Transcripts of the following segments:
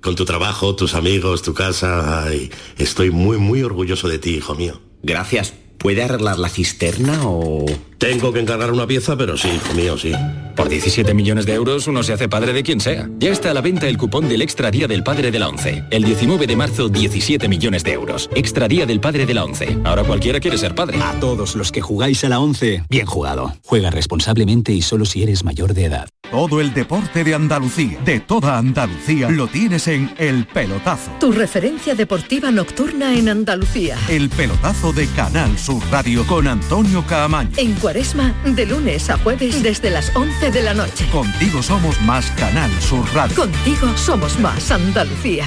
con tu trabajo, tus amigos, tu casa. Ay, estoy muy, muy orgulloso de ti, hijo mío. Gracias. ¿Puede arreglar la cisterna o...? Tengo que encargar una pieza, pero sí, hijo mío, sí. Por 17 millones de euros uno se hace padre de quien sea. Ya está a la venta el cupón del Extra Día del Padre de la ONCE. El 19 de marzo, 17 millones de euros. Extra Día del Padre de la ONCE. Ahora cualquiera quiere ser padre. A todos los que jugáis a la ONCE, bien jugado. Juega responsablemente y solo si eres mayor de edad. Todo el deporte de Andalucía, de toda Andalucía, lo tienes en El Pelotazo. Tu referencia deportiva nocturna en Andalucía. El Pelotazo de Canal Sur Radio con Antonio Caamaño. En Cuaresma, de lunes a jueves desde las 11 de la noche. Contigo somos más Canal Sur Radio. Contigo somos más Andalucía.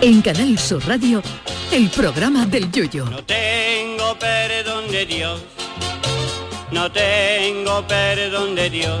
En Canal Sur Radio, el programa del Yoyo. No tengo perdón de Dios, no tengo perdón de Dios,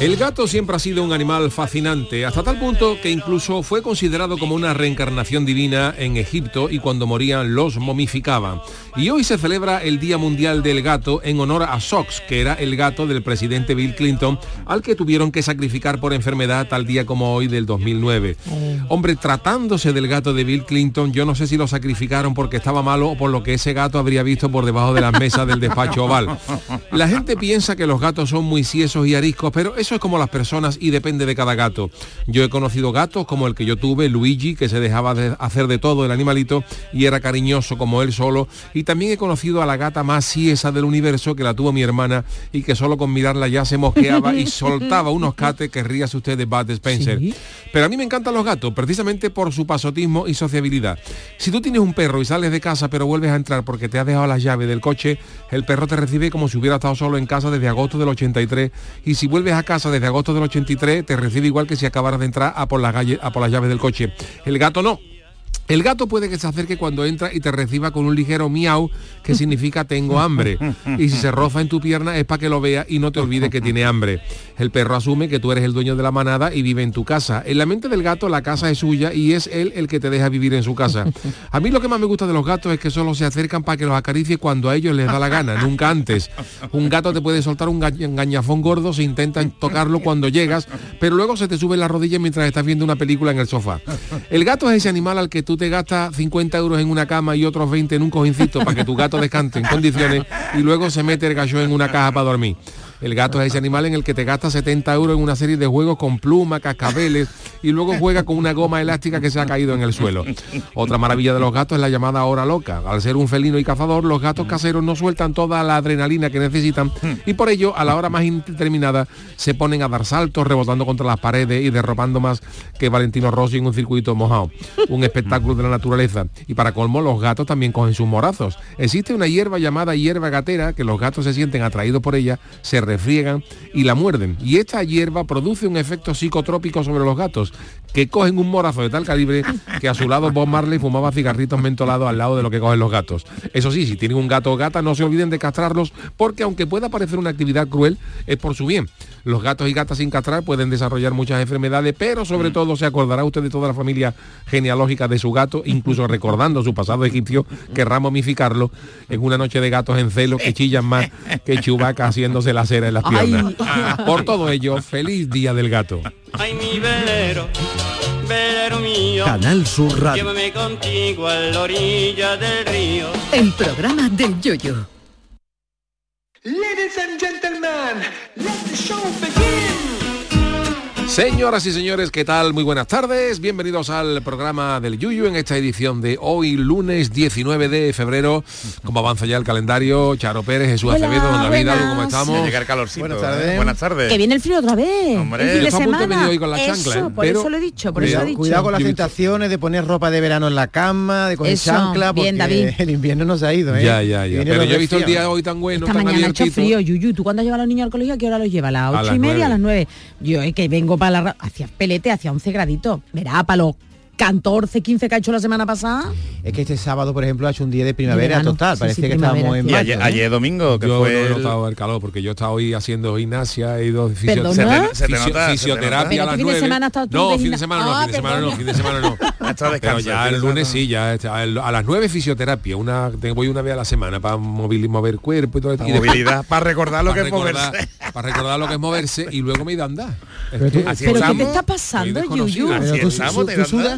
El gato siempre ha sido un animal fascinante, hasta tal punto que incluso fue considerado como una reencarnación divina en Egipto y cuando morían los momificaban. Y hoy se celebra el Día Mundial del Gato en honor a Sox, que era el gato del presidente Bill Clinton, al que tuvieron que sacrificar por enfermedad tal día como hoy del 2009. Hombre, tratándose del gato de Bill Clinton, yo no sé si lo sacrificaron porque estaba malo o por lo que ese gato habría visto por debajo de las mesas del despacho oval. La gente piensa que los gatos son muy ciesos y ariscos, pero eso es como las personas y depende de cada gato. Yo he conocido gatos como el que yo tuve, Luigi, que se dejaba de hacer de todo el animalito y era cariñoso como él solo. Y también he conocido a la gata más ciesa del universo que la tuvo mi hermana y que solo con mirarla ya se mosqueaba y soltaba unos cates que ríase usted de Bud Spencer. Pero a mí me encantan los gatos, precisamente por su pasotismo y sociabilidad. Si tú tienes un perro y sales de casa pero vuelves a entrar porque te has dejado la llave del coche, el perro te recibe como si hubiera estado solo en casa desde agosto del 83 y si vuelves a casa desde agosto del 83 te recibe igual que si acabaras de entrar a por, la calle, a por las llaves del coche. El gato no. El gato puede que se acerque cuando entra y te reciba con un ligero miau que significa tengo hambre. Y si se roza en tu pierna es para que lo vea y no te olvide que tiene hambre. El perro asume que tú eres el dueño de la manada y vive en tu casa. En la mente del gato la casa es suya y es él el que te deja vivir en su casa. A mí lo que más me gusta de los gatos es que solo se acercan para que los acaricie cuando a ellos les da la gana, nunca antes. Un gato te puede soltar un gañafón gordo si intentan tocarlo cuando llegas, pero luego se te sube la rodilla mientras estás viendo una película en el sofá. El gato es ese animal al que tú te gastas 50 euros en una cama y otros 20 en un cojincito para que tu gato descante en condiciones y luego se mete el gallo en una caja para dormir. El gato es ese animal en el que te gasta 70 euros en una serie de juegos con plumas, cascabeles y luego juega con una goma elástica que se ha caído en el suelo. Otra maravilla de los gatos es la llamada hora loca. Al ser un felino y cazador, los gatos caseros no sueltan toda la adrenalina que necesitan y por ello a la hora más indeterminada se ponen a dar saltos, rebotando contra las paredes y derropando más que Valentino Rossi en un circuito mojado. Un espectáculo de la naturaleza. Y para colmo, los gatos también cogen sus morazos. Existe una hierba llamada hierba gatera que los gatos se sienten atraídos por ella, se refriegan y la muerden. Y esta hierba produce un efecto psicotrópico sobre los gatos, que cogen un morazo de tal calibre que a su lado Bob Marley fumaba cigarritos mentolados al lado de lo que cogen los gatos. Eso sí, si tienen un gato o gata, no se olviden de castrarlos, porque aunque pueda parecer una actividad cruel, es por su bien. Los gatos y gatas sin castrar pueden desarrollar muchas enfermedades, pero sobre todo se acordará usted de toda la familia genealógica de su gato, incluso recordando su pasado egipcio, querrá momificarlo en una noche de gatos en celo que chillan más que Chubaca haciéndose la cera en las piernas. Por todo ello, feliz día del gato. Ay, mi velero, velero mío. Canal Sur Radio. Llévame contigo a la orilla del río. El programa del yoyo. Ladies and gentlemen, let the show begin. Señoras y señores, ¿qué tal? Muy buenas tardes. Bienvenidos al programa del Yuyu en esta edición de hoy, lunes 19 de febrero. Como avanza ya el calendario, Charo Pérez, Jesús Hola, Acevedo, Don David, buenas. Algo, ¿cómo estamos? Ya llega el calorcito, Buenas ¿eh? tardes. Buenas tardes. Que viene el frío otra vez. Hombre. el fin de punto hoy con la eso, chancla, ¿eh? por Pero- eso lo he dicho, por eso Cuidado, lo he dicho. Cuidado con las tentaciones de poner ropa de verano en la cama, de coger Eso, chancla, porque bien, David. el invierno nos ha ido, ¿eh? Ya, ya, ya. Pero yo he visto el día hoy tan bueno, Esta tan mañana ha hecho frío, Yuyu. ¿Tú cuando llevas a los niños al colegio a qué hora los lleva? ¿A las ocho y media? ¿A las nueve? Yo es que vengo para la... Hacia pelete, hacia 11 graditos. Verá, para los 14, 15 que ha hecho la semana pasada. Es que este sábado, por ejemplo, ha hecho un día de primavera verano. total. Sí, Parecía sí, que estábamos en Y mayo, ayer, ¿no? ayer domingo, que Yo fue no he el- notado el calor porque yo he estado hoy haciendo gimnasia, he ido fisioterapia Pero a las este fin de 9. semana No, de fin de semana no, Ah, fin de semana no, fin de semana no. Pero ya el de lunes sí, ya está, el- a las 9 fisioterapia, una voy una vez a la semana para mover, mover cuerpo y todo después- movilidad, para recordar lo que es moverse. para recordar lo que es moverse y luego me he ido a andar. Pero Es que- tú- Así ¿Pero qué te está pasando. Yuyu?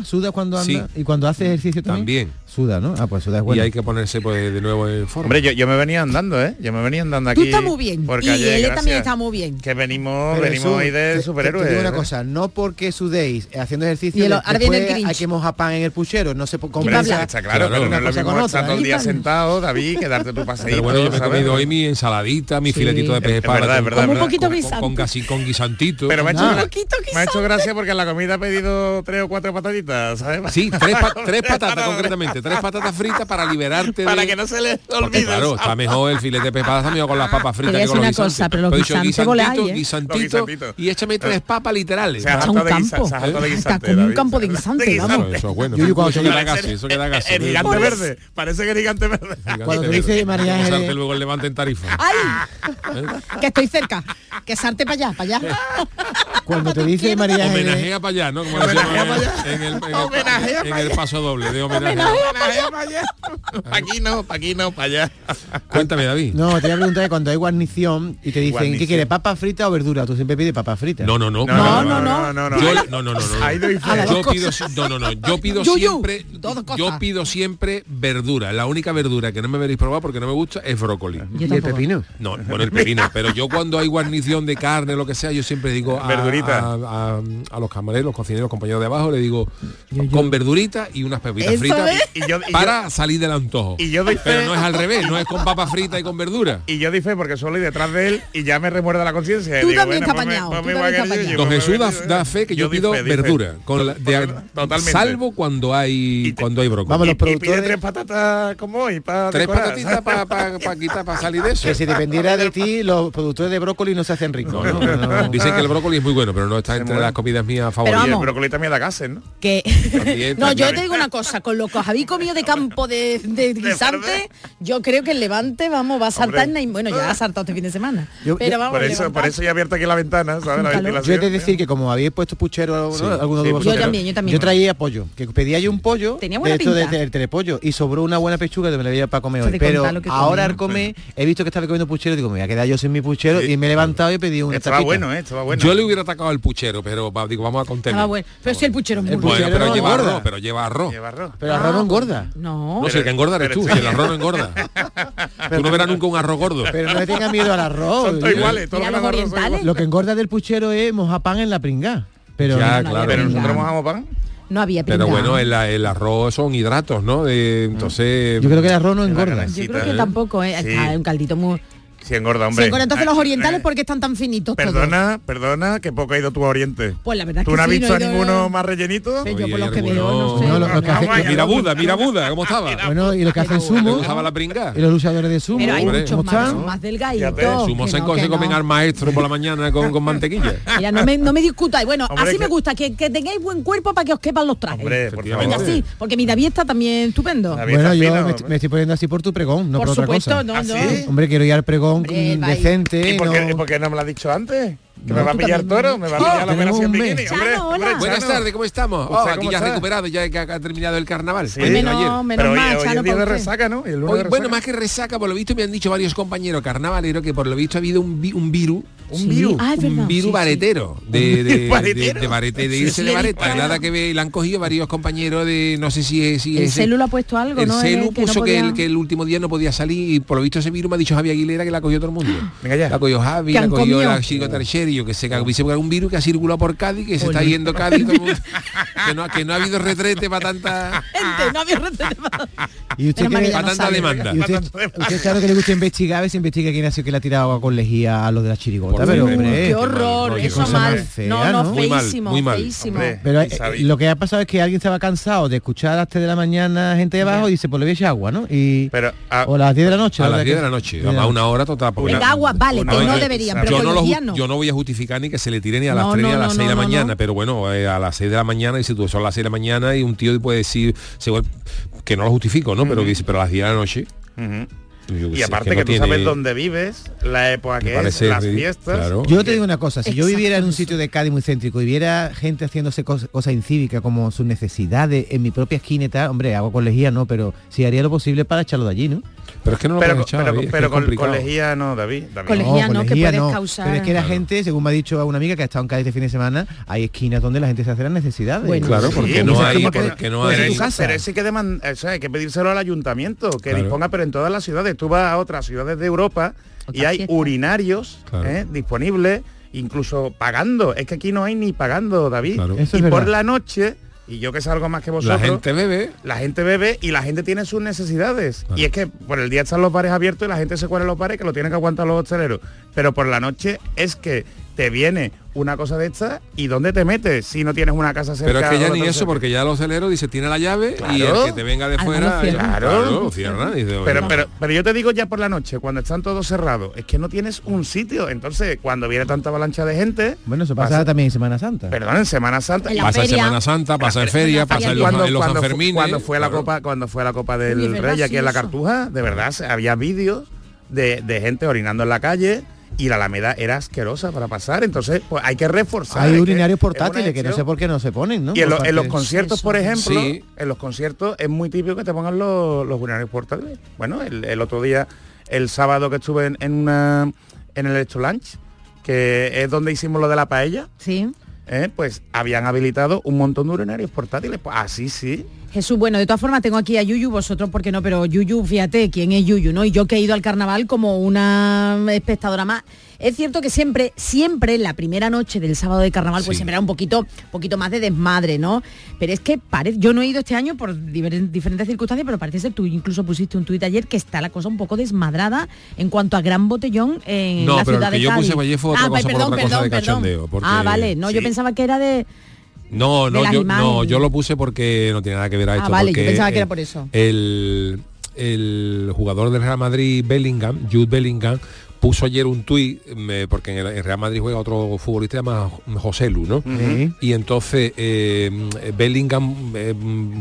Así Pero tú, estamos, su- te tú dan- sudas, sudas cuando Sí. andas y cuando haces ejercicio también. También. Suda, ¿no? Ah, pues sudas Y bueno. hay que ponerse pues de nuevo en forma. Hombre, yo, yo me venía andando, ¿eh? Yo me venía andando aquí. Tú estás muy bien. por Y calle, él gracias. también está muy bien. Que venimos, Pero venimos hoy de te- te- superhéroes. Te digo una ¿eh? cosa, no porque sudéis haciendo ejercicio, Y el- ahora viene el hay que mojar pan en el puchero, no Hombre, compensa. está claro, Claro, pero no una es lo mismo estar todo el día sentado, David, que darte tu paseíto. Pero bueno, yo me he comido hoy mi ensaladita, mi Sí. filetito de pez Es verdad, espada es verdad, un verdad. poquito con, guisante. con, gasi- con guisantito. Pero me ha, hecho, me ha hecho gracia porque en la comida ha pedido tres o cuatro patatitas, ¿sabes? Sí, tres, tres patatas concretamente, tres patatas fritas para liberarte Para de... que no se le Porque, olvide. claro, ¿sabes? está mejor el filete de pez espada está mejor con las papas fritas Te que con los una guisantes. cosa, pero los He dicho guisantes guisantito, ¿eh? guisantito, Los guisantitos. y échame tres papas literales. Se ha un campo. guisante, como un campo de ¿sabes? guisante, vamos. Eso, es bueno. Yo, yo cuando queda casi, eso queda casi. El gigante verde. Parece que el gigante verde. Cuando dice María luego el levante en tarifa. ¡Ay! Que estoy cerca. Que sarte para allá, para allá. Cuando te dice María Homenajea para allá, ¿no? Como Homenajea decíamos pa' allá. en el, en el- Homenajea en el allá. paso doble de homenaje. Homenaje para allá. Pa' aquí no, pa' aquí no, para allá. Cuéntame, David. no, te voy a preguntar que cuando hay guarnición y te dicen, Guarnición. ¿qué quieres, papa frita o verdura? Tú siempre pides papa frita. No, no, no. No, no, no. no, no. Yo, no, no, no, no. Yo pido, no, no, no. Yo pido siempre, yo pido siempre verdura. La única verdura que no me veréis probar porque no me gusta es brócoli. ¿Y el pepino? No, bueno, el pepino, pero yo cuando hay guarnición de carne, lo que sea, yo siempre digo a, Verdurita. a, a- a los camareros, los cocineros, compañeros de abajo, le digo con verdurita y unas pepitas Eso fritas. Y yo, y para salir del antojo. Y yo doy pero no es al revés, no es con papa frita y con verdura. Y yo di fe porque solo y detrás de él y ya me remuerda la conciencia. Tú digo, también bueno, tú también estás yo, Don Jesús da, fe que yo, pido fe, verdura, con la- de- Totalmente. salvo cuando hay cuando hay brócoli. Vamos, los productores- tres patatas como hoy para Tres patatitas para quitar, para salir de eso. Que si dependiera de ti, los productores de brócoli no se hacen ricos. No, ¿no? no, No. Dicen que el brócoli es muy bueno, pero no está entre muere. las comidas mías Y el favoritas. vamos. brócoli también da gases, ¿no? Que También, no, yo te digo una cosa, con lo que os habéis comido de campo de, de guisante, yo creo que el Levante, vamos, va a saltar, Hombre. en- bueno, ya ha saltado este fin de semana. Yo- pero yo- vamos, Por eso, levantar. por eso ya he abierto aquí la ventana, ¿sabes? La ventilación. Yo he de decir que como habéis puesto puchero ¿no? Sí. algunos Sí, de yo vosotros, también, yo también. traía pollo, que pedía yo un pollo Tenía buena de esto de, telepollo y sobró una buena pechuga que me la veía para comer hoy. Pero ahora come, al comer he visto que estaba comiendo puchero y digo, me voy a quedar yo sin mi puchero y me he levantado y he pedido una Estaba tapita. bueno, ¿eh? Estaba bueno. Yo le hubiera atacado al puchero, pero va- digo, vamos a contener. Estaba bueno. Pero si el puchero es muy bueno. Puchero pero no lleva engorda. arroz, pero lleva arroz. Lleva arroz. Pero el arroz no engorda. No. No sé, el que engorda eres pero tú, si el arroz no engorda. tú no verás nunca un arroz gordo. Pero no le tenga miedo al arroz. Son todos iguales. Todos los orientales. Lo que engorda del puchero es mojar pan en la pringá. Pero Ya, no, claro. Pero nosotros mojamos pan. No había Pero pringao. bueno, el, el arroz son hidratos, ¿no? De- entonces... yo creo que el arroz no engorda. Yo creo ¿eh? que tampoco, ¿eh? Sí. Está un caldito muy... Si engorda, hombre. Sí, entonces los orientales, ¿por qué están tan finitos todos? Perdona, perdona, que poco ha ido tu a Oriente. Pues la verdad es ¿Tú que no has sí, visto no ido- ninguno más rellenito? Sí, yo por Oye, los que alguno- veo, no sé. No, lo- lo que hace- Mira Buda, mira Buda, ¿cómo estaba? Bueno, y lo que hacen ¿Le sumo, gustaba la pringa? y los luchadores de sumo, Pero hay Hombre, muchos ¿cómo más, más delgaditos. Sumo se, comen no. al maestro por la mañana con, con mantequilla. Mira, no me, no me discutáis. Bueno, Hombre, así me gusta, que, que tengáis buen cuerpo para que os quepan los trajes. Hombre, por favor. Venga, sí, porque mi David está también estupendo. Bueno, yo me, estoy poniendo así por tu pregón, no por otra cosa. ¿Ah, no. Hombre, quiero ir al pregón Hombre, mm, decente. ¿Y por, no- qué, por qué no me lo has dicho antes? Que No, me va a pillar también. toro, me va a Oh, pillar la operación bikini. Hombre, Chano, hola. Buenas tardes, ¿cómo estamos? ¿Usted Oh, aquí ya está? recuperado, ya que ha terminado el carnaval. Sí. Menos, ayer. menos Pero hoy, mal, hoy Chano, es día de para usted. resaca, ¿no? Y el lunes Hoy, de bueno, más que resaca, por lo visto me han dicho varios compañeros carnavaleros que por lo visto ha habido un, vi- un virus. Un Sí. virus. Ah, un virus sí, baretero de, de, de, ¿Baretero? de barete, de irse de claro. nada que ve, le han cogido varios compañeros de no sé si es si El es- celu ha puesto algo, el ¿no? celu que no puso que, el, que el último día no podía salir y por lo visto ese virus me ha dicho Javi Aguilera que la cogió todo el mundo Venga ya. la cogió Javi la cogió comido. la chico Terceri yo que sé que dice que hay un virus que ha circulado por Cádiz que se está yendo Cádiz todo el mundo. que, no, que no ha habido retrete para tanta Gente, no. Y usted que que ya para tanta demanda y usted, usted sabe que le gusta investigar, a ver si investiga quién ha sido que le ha tirado agua con lejía a los de la chirigota. Por Pero, hombre, Qué horror, qué eso mal. fea, no, no, ¿no? Muy mal, feísimo, muy mal. feísimo. Hombre. Pero eh, lo que ha pasado es que alguien estaba cansado de escuchar a las 3 de la mañana gente de abajo y dice, pues le voy a echar agua, ¿no? Y, Pero, ah, o a las 10 de la noche. a la las verdad 10 que- de la noche a una hora total Venga, agua, vale, Una que no deberían, pero yo no, los yo no voy a justificar ni que se le tire ni a las No, 3 ni a las no, 6 de la mañana, pero bueno, eh, a las 6 de la mañana, y si tú son las 6 de la mañana y un tío puede decir, que no lo justifico, ¿no? Pero que dice, pero a las 10 de la noche. Qué Y aparte no que, tú tiene- sabes dónde vives, la época que es, las fiestas. claro. Yo te digo una cosa, si yo viviera en un sitio de Cádiz muy céntrico y viera gente haciéndose cos- cosas incívicas como sus necesidades en mi propia esquina y tal, hombre, hago con lejía no, pero sí haría lo posible para echarlo de allí, ¿no? Pero es que no lo Pero, echar, pero, David, pero es con, lejía no, David. David. Con lejía no, que puedes causar- Pero es que la Claro. gente, según me ha dicho una amiga que ha estado en Cádiz este fin de semana, hay esquinas donde la gente se hace las necesidades. Bueno. Claro, Sí, porque no hay, porque no pero, que, deman- eso hay que pedírselo al ayuntamiento, que Claro. disponga, pero en todas las ciudades. Tú vas a otras ciudades de Europa y hay fiesta. urinarios Claro. ¿eh? disponibles, incluso pagando. Es que aquí no hay ni pagando, David. Y es por verdad. la noche, y yo que salgo más que La vosotros, gente bebe, la gente bebe y la gente tiene sus necesidades. Claro. Y es que por el día están los bares abiertos y la gente se cuela en los bares que lo tienen que aguantar los hosteleros. Pero por la noche es que te viene una cosa de esta y ¿dónde te metes si no tienes una casa cerca? pero es que ya ni eso, cerca? porque ya los celeros dice tiene la llave y el que te venga de Además fuera, claro, cierran. Dice, Pero, pero, pero yo te digo ya por la noche, cuando están todos cerrados, es que no tienes un sitio. Entonces, cuando viene tanta avalancha de gente, Bueno, eso pasa, también en Semana Santa. perdón, en Semana Santa, En la pasa en. Semana Santa, pasa en feria, la pasa en los, cuando, en los cuando Sanfermines. cuando fue la claro. copa cuando fue la copa del rey aquí en la cartuja de verdad había vídeos de, de gente orinando en la calle y la alameda era asquerosa para pasar entonces pues hay que reforzar Hay urinarios portátiles que no sé por qué no se ponen, ¿no? y en, Por lo- en los conciertos por ejemplo Sí. en los conciertos es muy típico que te pongan los, los urinarios portátiles bueno el, el otro día el sábado que estuve en, en una en el Electro Lunch que es donde hicimos lo de la paella Sí. ¿eh? pues habían habilitado un montón de urinarios portátiles pues así sí Jesús, bueno, de todas formas tengo aquí a Yuyu, vosotros porque no, pero Yuyu, fíjate quién es Yuyu, ¿no? Y yo que he ido al carnaval como una espectadora más. Es cierto que siempre, siempre la primera noche del sábado de carnaval, pues Sí. siempre era un poquito, poquito más de desmadre, ¿no? Pero es que parece, yo no he ido este año por diferentes circunstancias, pero parece ser, tú incluso pusiste un tuit ayer que está la cosa un poco desmadrada en cuanto a gran botellón en No, la pero el ciudad que de yo Cádiz. puse ayer fue otra Ah, cosa por perdón, cosa perdón, de perdón. cachondeo, porque- Ah, vale, no, yo pensaba que era de... No, no, yo, no, yo lo puse porque no tiene nada que ver a Ah, esto. vale, yo pensaba que era por eso. El, el jugador del Real Madrid, Bellingham, Jude Bellingham, puso ayer un tuit, porque en el en Real Madrid juega otro futbolista llamado José Lu, ¿no? Y entonces eh, Bellingham, eh,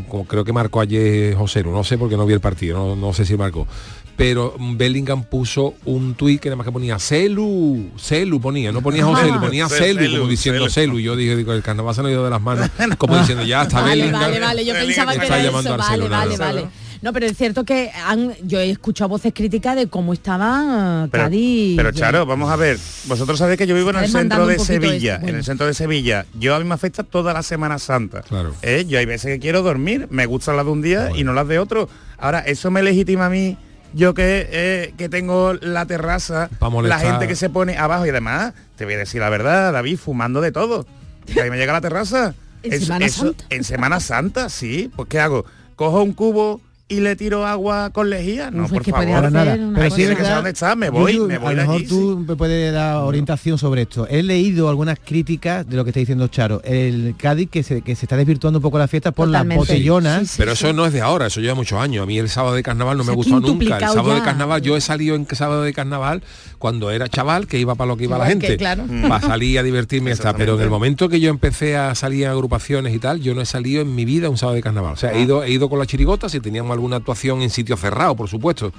como creo que marcó ayer José Lu, no sé porque no vi el partido, no, no sé si marcó. Pero Bellingham puso un tuit que nada más que ponía Celu, Celu ponía, no ponía José Lu, ponía Ce- Celu, Celu, como diciendo Celu. Celu. Yo dije, digo, el carnaval se nos ha ido de las manos, como diciendo, ya está Vale, Bellingham. vale, vale, yo pensaba que Está era llamando eso, al vale, celular. vale, vale. No, pero es cierto que han, yo he escuchado voces críticas de cómo estaba Pero, Cádiz. pero Charo, vamos a ver. Vosotros sabéis que yo vivo en el centro de Sevilla. bueno. En el centro de Sevilla. Yo a mí me afecta toda la Semana Santa. Claro. ¿Eh? Yo hay veces que quiero dormir, me gustan las de un día y no las de otro. Ahora, eso me legitima a mí. Yo que, eh, que tengo la terraza, la gente que se pone abajo y además, te voy a decir la verdad, David, fumando de todo. Y ahí me llega la terraza. ¿En Semana Santa? En Semana Santa, sí. Pues ¿qué hago? Cojo un cubo y le tiro agua con lejía. No, Uf, es por favor. Para nada. Pero sí que está, me voy, Yuyu, me voy a lo mejor allí, tú me puedes dar orientación sobre esto. He leído algunas críticas de lo que está diciendo Charo. El Cádiz que se, que se está desvirtuando un poco la fiesta por Totalmente. las botellonas. Pero eso no es de ahora, eso lleva muchos años. A mí el sábado de carnaval no me gustó nunca. El sábado de carnaval, yo he salido en sábado de carnaval cuando era chaval, que iba para lo que iba la que, gente. claro. Para salir a divertirme y ya está. Pero en el momento que yo empecé a salir en agrupaciones y tal, yo no he salido en mi vida un sábado de carnaval. O sea, he ido, he ido con la chirigota si teníamos alguna actuación en sitio cerrado, por supuesto.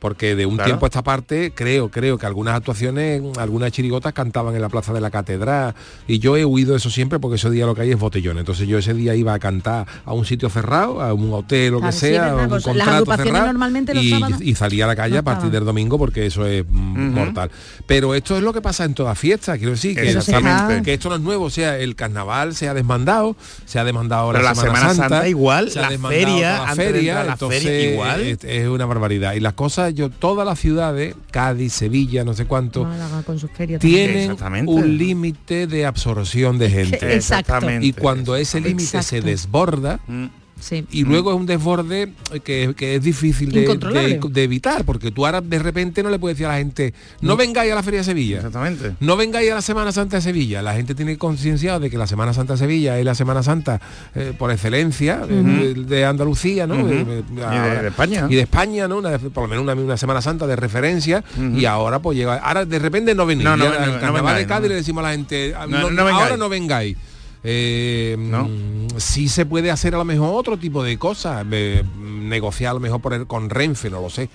Porque de un Claro. tiempo a esta parte, creo, creo que algunas actuaciones, algunas chirigotas cantaban en la plaza de la catedral. Y yo he huido de eso siempre porque ese día lo que hay es botellón. Entonces yo ese día iba a cantar a un sitio cerrado, a un hotel, lo Claro, que sí, sea, un las contrato agrupaciones cerrado. normalmente los y, sábados y salía a la calle no a partir estaban. del domingo porque eso es mm, mortal. Pero esto es lo que pasa en toda fiesta, quiero decir, que, Exactamente. que esto no es nuevo. O sea, el carnaval se ha desmandado, se ha demandado ahora la Semana Santa igual, se ha la feria, la feria, la entonces feria, igual. Es, es una barbaridad. Y las cosas, yo, todas las ciudades, Cádiz, Sevilla, no sé cuánto, Málaga con sus ferias también. tienen un límite de absorción de gente. Exactamente. Y cuando ese límite se desborda, Mm. Sí. y luego es un desborde que, que es difícil de, Incontrolable. de- de evitar, porque tú ahora de repente no le puedes decir a la gente, no vengáis a la Feria de Sevilla. Exactamente. No vengáis a la Semana Santa de Sevilla. La gente tiene concienciado de que la Semana Santa de Sevilla es la Semana Santa eh, por excelencia eh, de, de Andalucía, ¿no? Eh, eh, Y de- España. Y de España, ¿no? Una- por lo menos una, una Semana Santa de referencia. Y ahora pues llega. Ahora de repente no venís. No, no, no, en no el carnaval vengáis, de Cádiz no. le decimos a la gente, "Ah, No, no- no vengáis". ahora no vengáis. Eh, ¿No? mm, sí se puede hacer a lo mejor otro tipo de cosas, eh, negociar a lo mejor por el- con Renfe, no lo sé.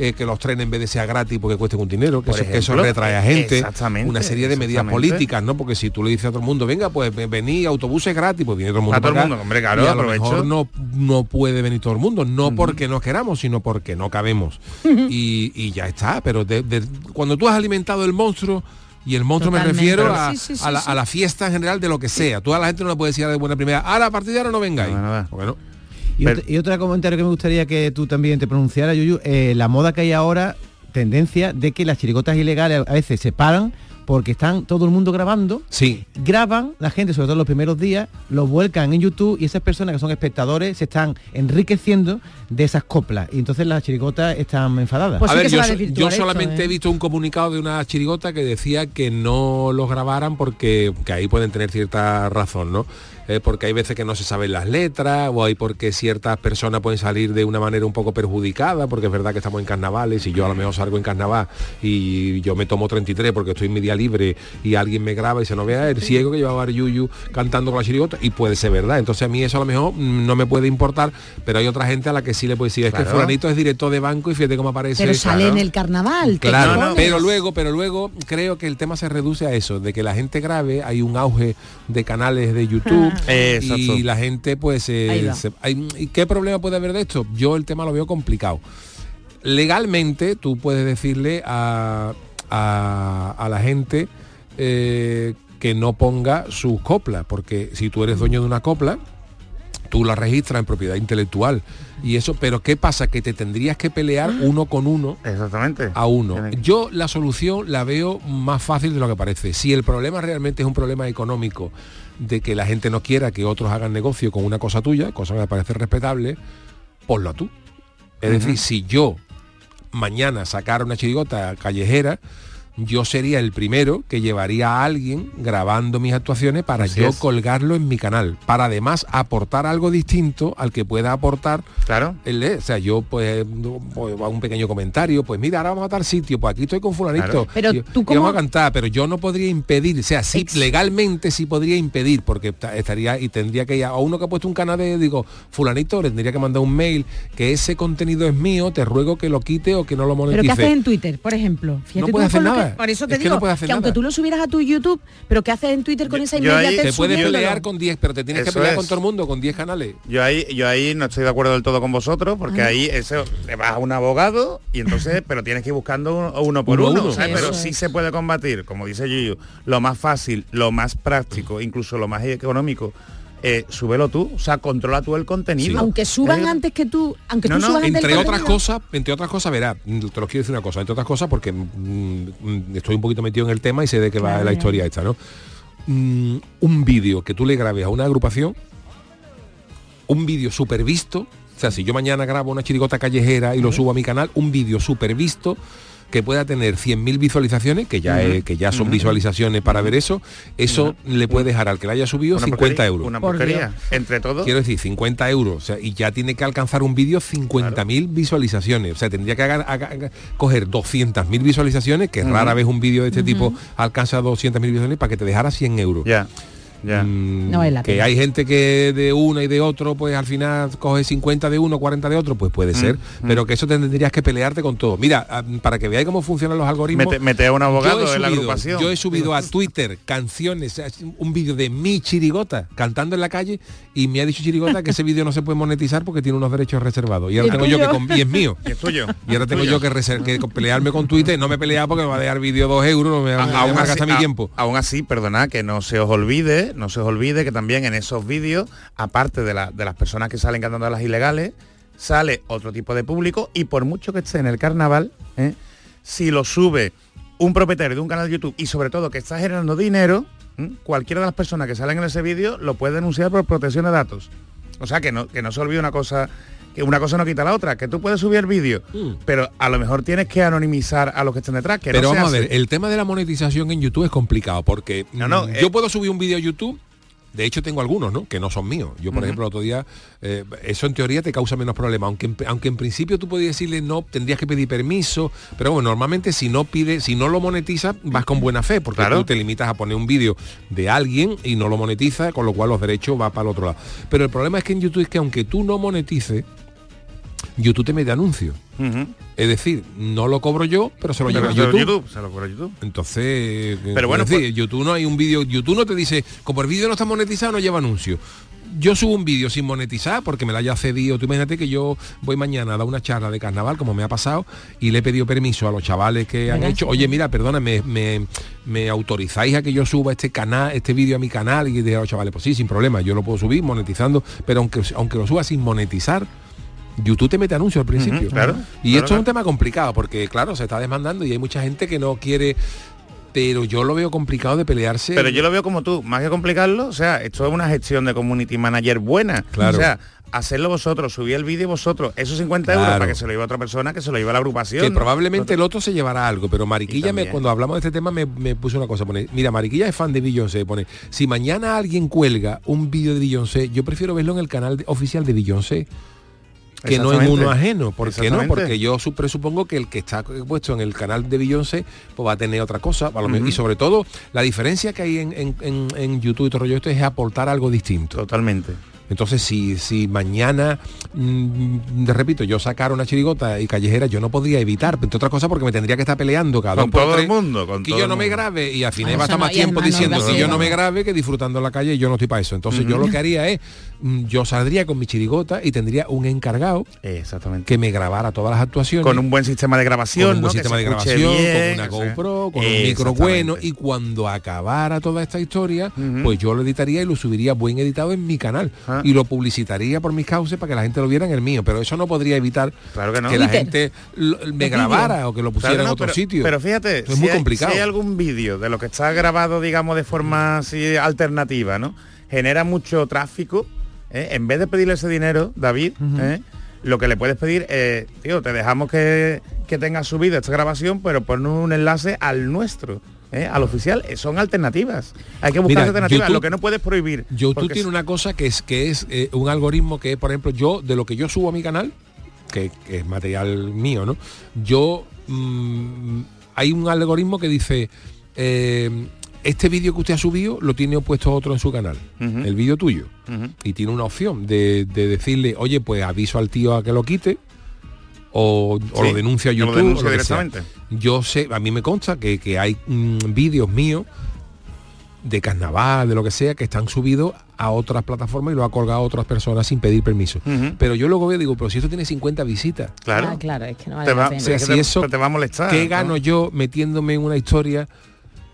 eh, que los trenes en vez de ser gratis porque cuesten un dinero, que, Por eso, que eso ejemplo, retrae a gente, exactamente, una serie de medidas políticas, ¿no? Porque si tú le dices a todo el mundo, venga, pues ve- vení, autobuses gratis, pues viene todo el mundo. A todo el mundo, hombre, claro, y a lo mejor no, no puede venir todo el mundo, no porque no queramos, sino porque no cabemos. y, y ya está, pero de- de- cuando tú has alimentado el monstruo, y el monstruo me refiero a, Sí, sí, sí, a la, sí. a la fiesta en general de lo que sea. Tú a la gente no le puedes decir de buena primera, ahora a partir de ahora no vengáis. Bueno, Y, otro, y otro comentario que me gustaría que tú también te pronunciaras, Yuyu, eh, la moda que hay ahora, tendencia de que las chirigotas ilegales a veces se paran porque están todo el mundo grabando, sí. graban, la gente, sobre todo los primeros días, los vuelcan en YouTube y esas personas que son espectadores se están enriqueciendo de esas coplas. Y entonces las chirigotas están enfadadas. a ver, yo, so- yo solamente he visto un comunicado de una chirigota que decía que no los grabaran porque que ahí pueden tener cierta razón, ¿no? Eh, porque hay veces que no se saben las letras o hay porque ciertas personas pueden salir de una manera un poco perjudicada, porque es verdad que estamos en carnavales y yo a lo mejor salgo en carnaval y yo me tomo 33 porque estoy en mi día libre y alguien me graba y se no vea el ciego que llevaba a Yuyu cantando con la chirigota y puede ser verdad. Entonces a mí eso a lo mejor no me puede importar, pero hay otra gente a la que sí le puede decir, es que Claro. fulanito es director de banco y fíjate cómo aparece. Pero sale Claro. en el carnaval. ¿qué Claro, cojones? pero luego, pero luego creo que el tema se reduce a eso, de que la gente grave, hay un auge de canales de YouTube Exacto. y la gente pues eh, se- hay- ¿y qué problema puede haber de esto? Yo el tema lo veo complicado. Legalmente tú puedes decirle a, a- a la gente eh, que no ponga sus coplas, porque si tú eres dueño de una copla, tú la registras en propiedad intelectual y eso, pero ¿qué pasa? Que te tendrías que pelear uno con uno Exactamente. a uno. Yo la solución la veo más fácil de lo que parece. Si el problema realmente es un problema económico de que la gente no quiera que otros hagan negocio con una cosa tuya, cosa que me parece respetable, ponlo tú. Es decir, si yo mañana sacara una chirigota callejera, yo sería el primero que llevaría a alguien grabando mis actuaciones para Así yo es. colgarlo en mi canal, para además aportar algo distinto al que pueda aportar Claro. el o sea, yo pues, no, pues, hago un pequeño comentario, pues mira, ahora vamos a tal sitio, pues aquí estoy con fulanito. Claro. Pero y, tú y cómo- vamos a cantar, pero yo no podría impedir, o sea, sí, Ex- legalmente sí podría impedir, porque ta- estaría y tendría que ir a uno que ha puesto un canal de, digo, fulanito, le tendría que mandar un mail que ese contenido es mío, te ruego que lo quite o que no lo ¿Pero monetice. qué haces en Twitter, por ejemplo? Fíjate No puedes hacer que- nada. por eso te Es que digo no puedes hacer que aunque nada. tú lo subieras a tu YouTube, pero ¿qué haces en Twitter con esa yo ahí- inmediatez te puedes pelear con 10, pero te tienes que pelear es. con todo el mundo, con 10 canales. Yo ahí, yo ahí no estoy de acuerdo del todo con vosotros, porque Ah. ahí eso le vas a un abogado y entonces, pero tienes que ir buscando uno, uno por Uno a uno, uno. ¿sabes? Eso Pero es. sí se puede combatir, como dice Yuyu, lo más fácil, lo más práctico, incluso lo más económico. Eh, súbelo tú, o sea, controla tú el contenido. Aunque suban Eh, antes que tú, aunque No, tú no, subas antes entre otras contenido. cosas entre otras cosas verá mm, te lo quiero decir una cosa entre otras cosas porque mm, mm, estoy un poquito metido en el tema y sé de qué va la historia esta no Mm, un vídeo que tú le grabes a una agrupación un vídeo súper visto O sea, si yo mañana grabo una chirigota callejera y lo subo a mi canal, un vídeo súper visto, que pueda tener 100.000 visualizaciones, que ya, es- que ya son visualizaciones para ver eso, eso le puede dejar al que la haya subido Una 50 porquería, euros. Una porquería. Entre todos. Quiero decir, 50 euros. O sea, y ya tiene que alcanzar un vídeo 50.000 visualizaciones. O sea, tendría que haga- haga- coger 200.000 visualizaciones, que rara vez un vídeo de este tipo alcanza 200.000 visualizaciones para que te dejara 100 euros. Ya. Ya. No vale la que pena. hay gente que de una y de otro, pues al final coge 50 de uno, 40 de otro, pues puede ser. mm. Pero que eso tendrías que pelearte con todo. Mira, ah, para que veáis cómo funcionan los algoritmos. Mete- mete a un abogado yo he en la subido- agrupación. Yo he subido a Twitter canciones, eh, un vídeo de mi chirigota cantando en la calle y me ha dicho chirigota que ese vídeo no se puede monetizar porque tiene unos derechos reservados. Y ahora ¿Y tengo yo que tuyo? con- y es mío. Y es tuyo. Y ahora tengo Tuyo. yo que, reser- que pelearme con Twitter. No me he peleado porque me va a dejar vídeo dos euros, no me va, a aún, así, gastar mi a- tiempo. aún así, perdonad, que no se os olvide, no se os olvide que también en esos vídeos, aparte de, de las personas que salen cantando a las ilegales, sale otro tipo de público y por mucho que esté en el carnaval, ¿eh? si lo sube un propietario de un canal de YouTube y sobre todo que está generando dinero, ¿eh? cualquiera de las personas que salen en ese vídeo lo puede denunciar por protección de datos. O sea, que no, que no se olvide una cosa, que una cosa no quita la otra, que tú puedes subir el vídeo, pero a lo mejor tienes que anonimizar a los que estén detrás. Que Pero no vamos a ver, el tema de la monetización en YouTube es complicado porque No, no, mm, eh. yo puedo subir un vídeo a YouTube. De hecho, tengo algunos, ¿no? Que no son míos. Yo, por ejemplo, el otro día, eh, eso en teoría te causa menos problemas. Aunque, en- aunque en principio tú podías decirle no, tendrías que pedir permiso. Pero bueno, normalmente si no pide, si no lo monetiza, vas con buena fe, porque Claro. tú te limitas a poner un vídeo de alguien y no lo monetiza, con lo cual los derechos va para el otro lado. Pero el problema es que en YouTube es que aunque tú no monetices, YouTube te mete anuncios. Es decir, no lo cobro yo, pero se lo Pero lleva YouTube. YouTube, se lo cobra YouTube. Entonces, Pero pero bueno, pues- YouTube no hay un vídeo, YouTube no te dice, como el vídeo no está monetizado, no lleva anuncio. Yo subo un vídeo sin monetizar porque me la haya cedido. Tú imagínate que yo voy mañana a dar una charla de carnaval, como me ha pasado, y le he pedido permiso a los chavales que han hecho, oye, mira, perdona, me, me, me autorizáis a que yo suba este canal, este vídeo a mi canal, y dije a los chavales, pues sí, sin problema, yo lo puedo subir monetizando, pero aunque, aunque lo suba sin monetizar, YouTube te mete anuncios al principio. Claro, Y claro, esto es un tema complicado porque, claro, se está demandando y hay mucha gente que no quiere, pero yo lo veo complicado de pelearse. Pero yo lo veo como tú, más que complicarlo, o sea, esto es una gestión de community manager buena. Claro. O sea, hacerlo vosotros, subir el vídeo vosotros, esos 50 euros para que se lo lleve a otra persona, que se lo lleve a la agrupación. que ¿no? probablemente el otro se llevará algo, pero Mariquilla, me, cuando hablamos de este tema, me, me puso una cosa. Pone, mira, Mariquilla es fan de Beyoncé. Pone, si mañana alguien cuelga un vídeo de Beyoncé, yo prefiero verlo en el canal de- oficial de Beyoncé que no en uno ajeno. ¿Por qué no? Porque yo su- presupongo que el que está puesto en el canal de Beyoncé pues va a tener otra cosa. a lo. Y sobre todo, la diferencia que hay en, en- en- en YouTube y todo rollo esto es aportar algo distinto. Totalmente. Entonces, si, si mañana, mm, te repito, yo sacara una chirigota y callejera, yo no podría evitar, entre otras cosas porque me tendría que estar peleando cada Con dos todo el mundo, con que todo yo el no me grabe y al final va a estar más tiempo diciendo que yo no me grabe que disfrutando en la calle y yo no estoy para eso. Entonces yo lo que haría es, mm, yo saldría con mi chirigota y tendría un encargado Exactamente. que me grabara todas las actuaciones. Con un buen sistema de grabación, con un buen sistema de grabación, bien, con una GoPro, con un micro bueno y cuando acabara toda esta historia, pues yo lo editaría y lo subiría buen editado en mi canal Ah. Y lo publicitaría por mis causas para que la gente lo viera en el mío, pero eso no podría evitar Claro que no. la gente lo- me grabara o que lo pusiera Claro en no, otro pero, sitio. Pero fíjate, es si, muy hay, complicado. si hay algún vídeo de lo que está grabado, digamos, de forma así alternativa, ¿no? Genera mucho tráfico. ¿eh? En vez de pedirle ese dinero, David, ¿eh? lo que le puedes pedir es, tío, te dejamos que, que tengas subido esta grabación, pero pon un enlace al nuestro. ¿Eh? al oficial Eh, son alternativas hay que buscar Mira, alternativas YouTube- lo que no puedes prohibir YouTube tiene una cosa que es que es eh, un algoritmo que, por ejemplo, yo, de lo que yo subo a mi canal, que, que es material mío, ¿no? Yo mm, hay un algoritmo que dice eh, este vídeo que usted ha subido lo tiene opuesto otro en su canal, el vídeo tuyo. Y tiene una opción de, de decirle, oye, pues aviso al tío a que lo quite. O, o Sí, lo denuncia lo YouTube. o lo que sea. directamente. Yo sé, a mí me consta que, que hay mm, vídeos míos de carnaval, de lo que sea, que están subidos a otras plataformas y lo ha colgado a otras personas sin pedir permiso. Pero yo luego veo, digo, pero si esto tiene 50 visitas. Claro. Ah, claro, es que no Te vale va- la pena. O sea, Es que si te- eso, te va a molestar, ¿qué ¿no? gano yo metiéndome en una historia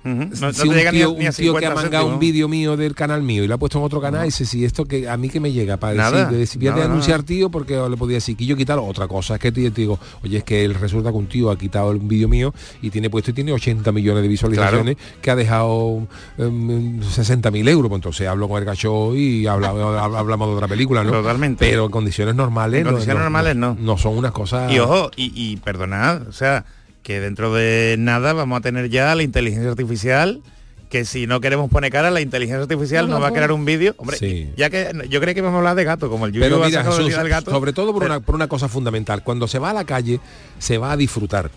si un, llega tío, ni a, un tío, que ha mangado un vídeo mío del canal mío y lo ha puesto en otro canal, y dice, si esto que a mí que me llega, para nada, decir, si voy a anunciar tío, porque le podía decir que yo quitar otra cosa. Es que te, te digo, oye, es que él resulta que un tío ha quitado un vídeo mío y tiene puesto y tiene 80 millones de visualizaciones que ha dejado em, em, um, 60 mil euros. Pues entonces hablo con el gacho y hablamos, de otra película, ¿no? Totalmente. Pero en condiciones normales. En condiciones no, normales no, no. son unas cosas. Y ojo, y perdonad, o sea que dentro de nada vamos a tener ya la inteligencia artificial que si no queremos poner cara la inteligencia artificial nos va a crear un vídeo. Hombre ya que yo creo que vamos a hablar de gato como el Pero mira, Jesús, del gato. sobre todo por, una, por una cosa fundamental. Cuando se va a la calle se va a disfrutar.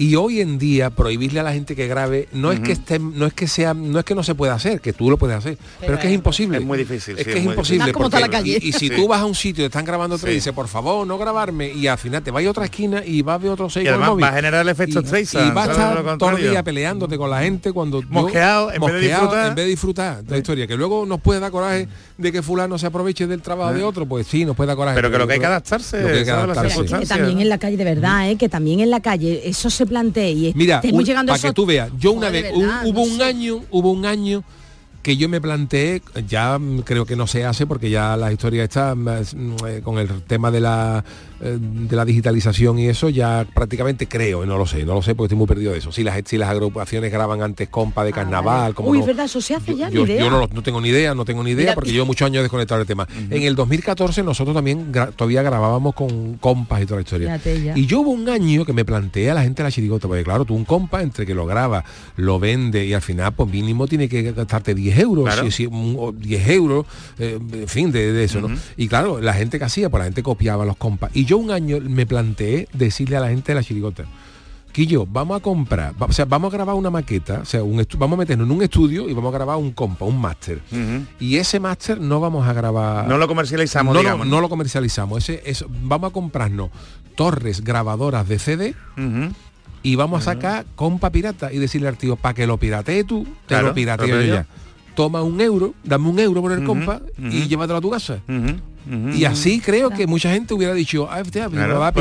Y hoy en día prohibirle a la gente que grabe no uh -huh. es que esté, no es que sea, no es que no se pueda hacer, que tú lo puedes hacer, pero, pero es que es imposible. Es muy difícil. Es sí, que es, es imposible. La calle. Y, y, si sí. tú vas a un sitio y están grabando sí. te dice, por favor, no grabarme, y al final te vas a otra esquina y vas a ver otro sello. Y además móvil. va a generar el efecto Y, y vas a estar todo el día peleándote con la gente cuando mosqueado, tú, en, mosqueado, vez de disfrutar. en vez de disfrutar de la historia, que luego nos puede dar coraje mm de que fulano se aproveche del trabajo de eh. otro, pues sí, nos puede acorajar. Pero que lo que hay que adaptarse, que también en la calle, de verdad, mm. ¿eh? que también en la calle, eso se plantea y Mira, un, para que tú veas, yo una vez, hubo un año, hubo un año que yo me planteé, ya creo que no se hace porque ya la historia está mm, mm, eh, con el tema de la eh, de la digitalización y eso ya prácticamente creo, no lo sé, no lo sé porque estoy muy perdido de eso. Si las, si las agrupaciones graban antes compa de ah, carnaval, como... Uy, no, ¿verdad? Eso se hace ya, yo, no, tengo ni idea, no tengo ni idea porque llevo muchos años desconectado del tema. Uh -huh. En el 2014 nosotros también todavía grabábamos con compas y toda la historia. Y yo hubo un año que me planteé a la gente de la chirigota, porque claro, tú un compa entre que lo graba, lo vende y al final pues mínimo tiene que gastarte 10 euros, claro. 10 euros, eh, en fin, de, eso, Y claro, la gente que hacía, pues la gente copiaba los compas. Y yo un año me planteé decirle a la gente de la chirigota, Quillo, vamos a comprar, o sea, vamos a grabar una maqueta, o sea, un vamos a meternos en un estudio y vamos a grabar un compa, un máster. Y ese máster no vamos a grabar... No lo comercializamos, no, digamos, no, lo comercializamos. Ese, es, vamos a comprarnos torres grabadoras de CD. Y vamos a sacar compa pirata y decirle al tío, para que lo piratee tú, te lo pirateo yo ya. Toma un euro, dame un euro por el compa y llévatelo a tu casa. Y así creo que mucha gente hubiera dicho, ah, este pirata,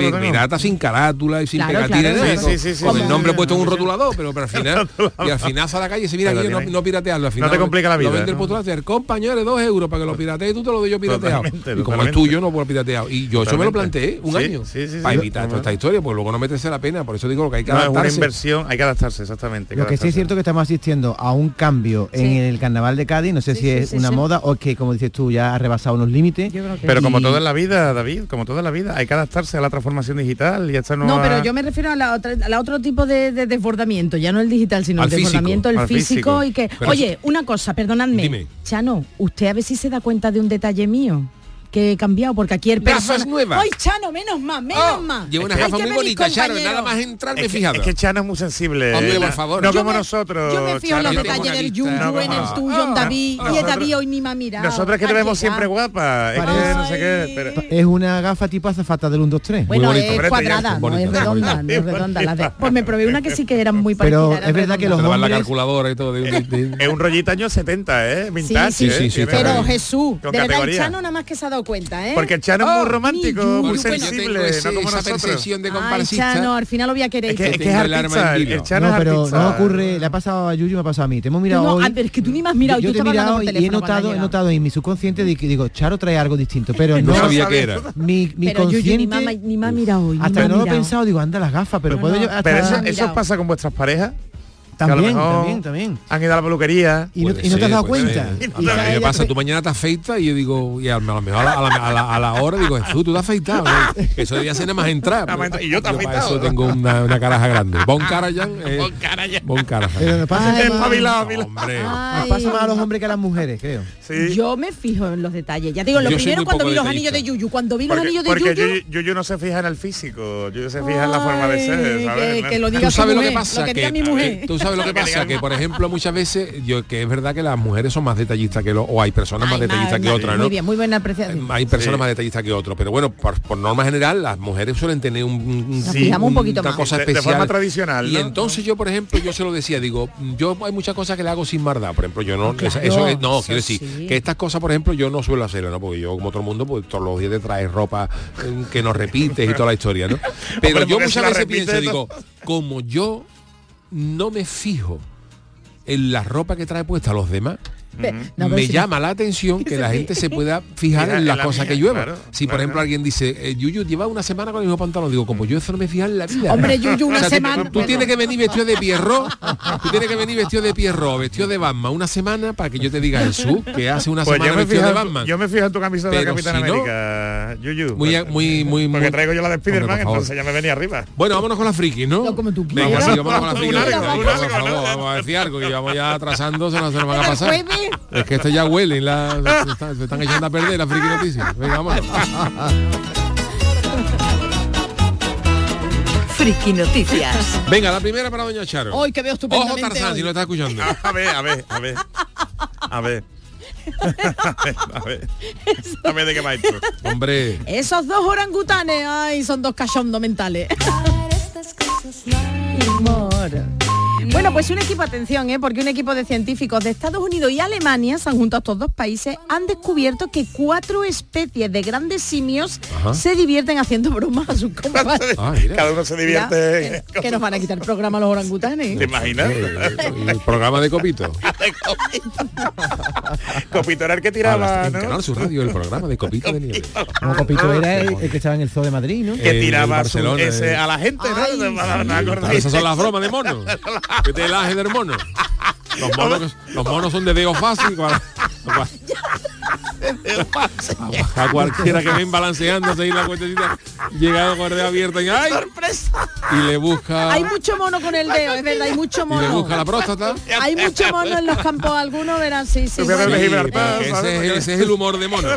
yo, pirata sin carátula y sin claro, pegatina de con el nombre puesto en un rotulador, pero, al final, y al final sale a la calle y se mira aquí no, no piratearlo. Al final, no te complica la vida. Lo vende el compañero de dos euros para que lo piratees tú te lo doy yo pirateado. Y como es tuyo, no puedo pirateado. Y yo eso me lo planteé un año para evitar toda esta historia, porque luego no meterse la pena. Por eso digo que hay que adaptarse. Una inversión, hay que adaptarse, exactamente. Lo que sí es cierto que estamos asistiendo a un cambio en el carnaval de Cádiz, no sé si es una moda o es que, como dices tú, ya ha rebasado límites. Pero y... como toda la vida, David, como toda la vida, hay que adaptarse a la transformación digital y a esta nueva... No, pero yo me refiero a la, otra, a otro tipo de, desbordamiento, ya no el digital, sino el desbordamiento, el físico, y que... Oye, una cosa, perdonadme. Dime. Chano, usted a ver si se da cuenta de un detalle mío que he cambiado, porque aquí el persona... Gafas nuevas. ¡Ay, Chano, menos más, menos ah, oh, más! Llevo unas gafas muy bonitas, Chano, nada más entrar me fijaba. Es que Chano es muy sensible. Hombre, por favor. No como nosotros, Yo me fijo en los detalles del Yuyu, en el tuyo, David, y David hoy ni me ha mirado. Nosotros que te vemos siempre guapa. Es una gafa tipo hace azafata del 1, 2, 3. Bueno, es cuadrada, no es redonda, no es redonda. Pues me probé una que sí que eran muy parecidas. Pero es verdad que los hombres... Es un rollito año 70, ¿eh? Sí, sí, sí. ¿eh? Pero Jesús, de verdad, Chano nada más que se ha dado cuenta, ¿eh? Porque Chano es muy oh, romántico, muy sensible, ese, no como esa nosotros. de comparsista. Ay, Chano, al final lo voy a querer. Es que, es, que es artista, el, el Chano no, pero no ocurre, le ha pasado a Yuyu, me ha pasado a mí. Te hemos mirado no, hoy. Es que tú ni me has mirado, yo, yo te he mirado y, y he notado, he notado en mi subconsciente de que digo, Charo trae algo distinto, pero no, no sabía qué era. Mi, mi pero consciente, Yuyu, ni, mama, ni me ha mirado hoy. Hasta que no lo he pensado, digo, anda las gafas, pero puedo yo Pero eso pasa con vuestras parejas. También, también, también. Han ido a la peluquería. Y, no, pues y no, te has dado pues cuenta. Y a mí me pasa, tú mañana te afeitas y yo digo, y a lo mejor a la, a la, a la hora digo, Jesús, tú te has afeitado. ¿no? Eso debía ser nada más entrar. y yo te yo para eso tengo una, una, caraja grande. Bon ah, Carajan. Eh, bon Carajan. Bon Carajan. Pero me pasa, Ay. Me pasa más a los hombres que a las mujeres, creo. Sí. Yo me fijo en los detalles. Ya te digo, lo yo primero cuando vi los anillos de Yuyu. Cuando vi los anillos de Yuyu. Porque Yuyu no se fija en el físico, Yuyu se fija Ay, en la forma de ser. ¿sabes? Que, que lo diga ¿Tú sabes lo que pasa? Lo que, mi mujer ¿sabes lo que pasa? que por ejemplo muchas veces, yo que es verdad que las mujeres son más detallistas que los, o hay personas más detallistas que otras, ¿no? Muy bien, muy buena apreciación. Em, hay personas más detallistas que otros, pero bueno, por, norma general las mujeres suelen tener un, sí, poquito una cosa especial. De, forma tradicional. Y entonces yo, por ejemplo, yo se lo decía, digo, yo hay muchas cosas que le hago sin maldad, por ejemplo, yo no, ah, eso no, eso quiero decir, que estas cosas, por ejemplo, yo no suelo hacerlo, ¿no? Porque yo, como todo el mundo, pues todos los días te traes ropa eh, que nos repites y toda la historia, ¿no? Pero, pero yo muchas veces pienso, digo, como yo no me fijo en la ropa que trae puesta los demás. No, me si- llama la atención que la gente se pueda fijar Mira, en las la cosas que llueva. claro, si por claro. ejemplo alguien dice, eh, Yuyu lleva una semana con el mismo pantalón, digo, como yo eso no me fija en la vida. Hombre, Yuyu, una semana- Tú, tienes que venir vestido de Pierrot, tú tienes que venir vestido de Pierrot, vestido de Batman una semana para que yo te diga Jesús que hace una Pues semana yo me, vestido fijo, de en tu- Batman. yo me fijo en tu camisa de Pero Capitán si no- América, Yuyu. Muy, Pues- muy, muy, Porque muy- traigo yo la de Spiderman, entonces ya me venía arriba. Bueno, vámonos con la friki, ¿no? No, como tú Venga, quieras. sí, vámonos con la vamos a decir algo y vamos ya atrasando, se nos, se nos van a pasar. Es que esto ya huele, la, se, están, se están echando a perder las friki noticias. Venga, vámonos. Friki Noticias. Venga, la primera para Doña Charo. Hoy que veo Ojo estupendamente Tarzán, hoy. si no está escuchando. A ver, a ver, a ver. A ver. A ver. A ver de qué va esto. Hombre, Esos dos orangutanes, ay, son dos cachondos mentales. Bueno, pues un equipo, atención, ¿eh? porque un equipo de científicos de Estados Unidos y Alemania, se han juntado estos dos países, han descubierto que cuatro especies de grandes simios Ajá. se divierten haciendo bromas a sus ah, mira. Cada uno se divierte. que, que nos van a quitar el programa los orangutanes. ¿Te imaginas? eh, el programa de Copito. Copito era el que tiraba, en ¿no? Canal Sur Radio, el programa de Copito de Nieve. Como Copito era el, el que estaba en el zoo de Madrid, ¿no? Que tiraba su- Barcelona, ese eh. a la gente, ¿no? Ay, ¿No Ah? Esas son las bromas de mono. Que te laje del mono. Los monos, los monos son de dedo fácil. a, a cualquiera que ven balanceándose ahí la cuentecita, llegado con el dedo abierto y, ¡ay! y le busca Hay mucho mono con el dedo, es verdad, hay mucho y le mono. busca la próstata. Hay mucho mono en los campos, algunos verán, sí, sí. Bueno. Sí, ese, es, ese es el humor de mono.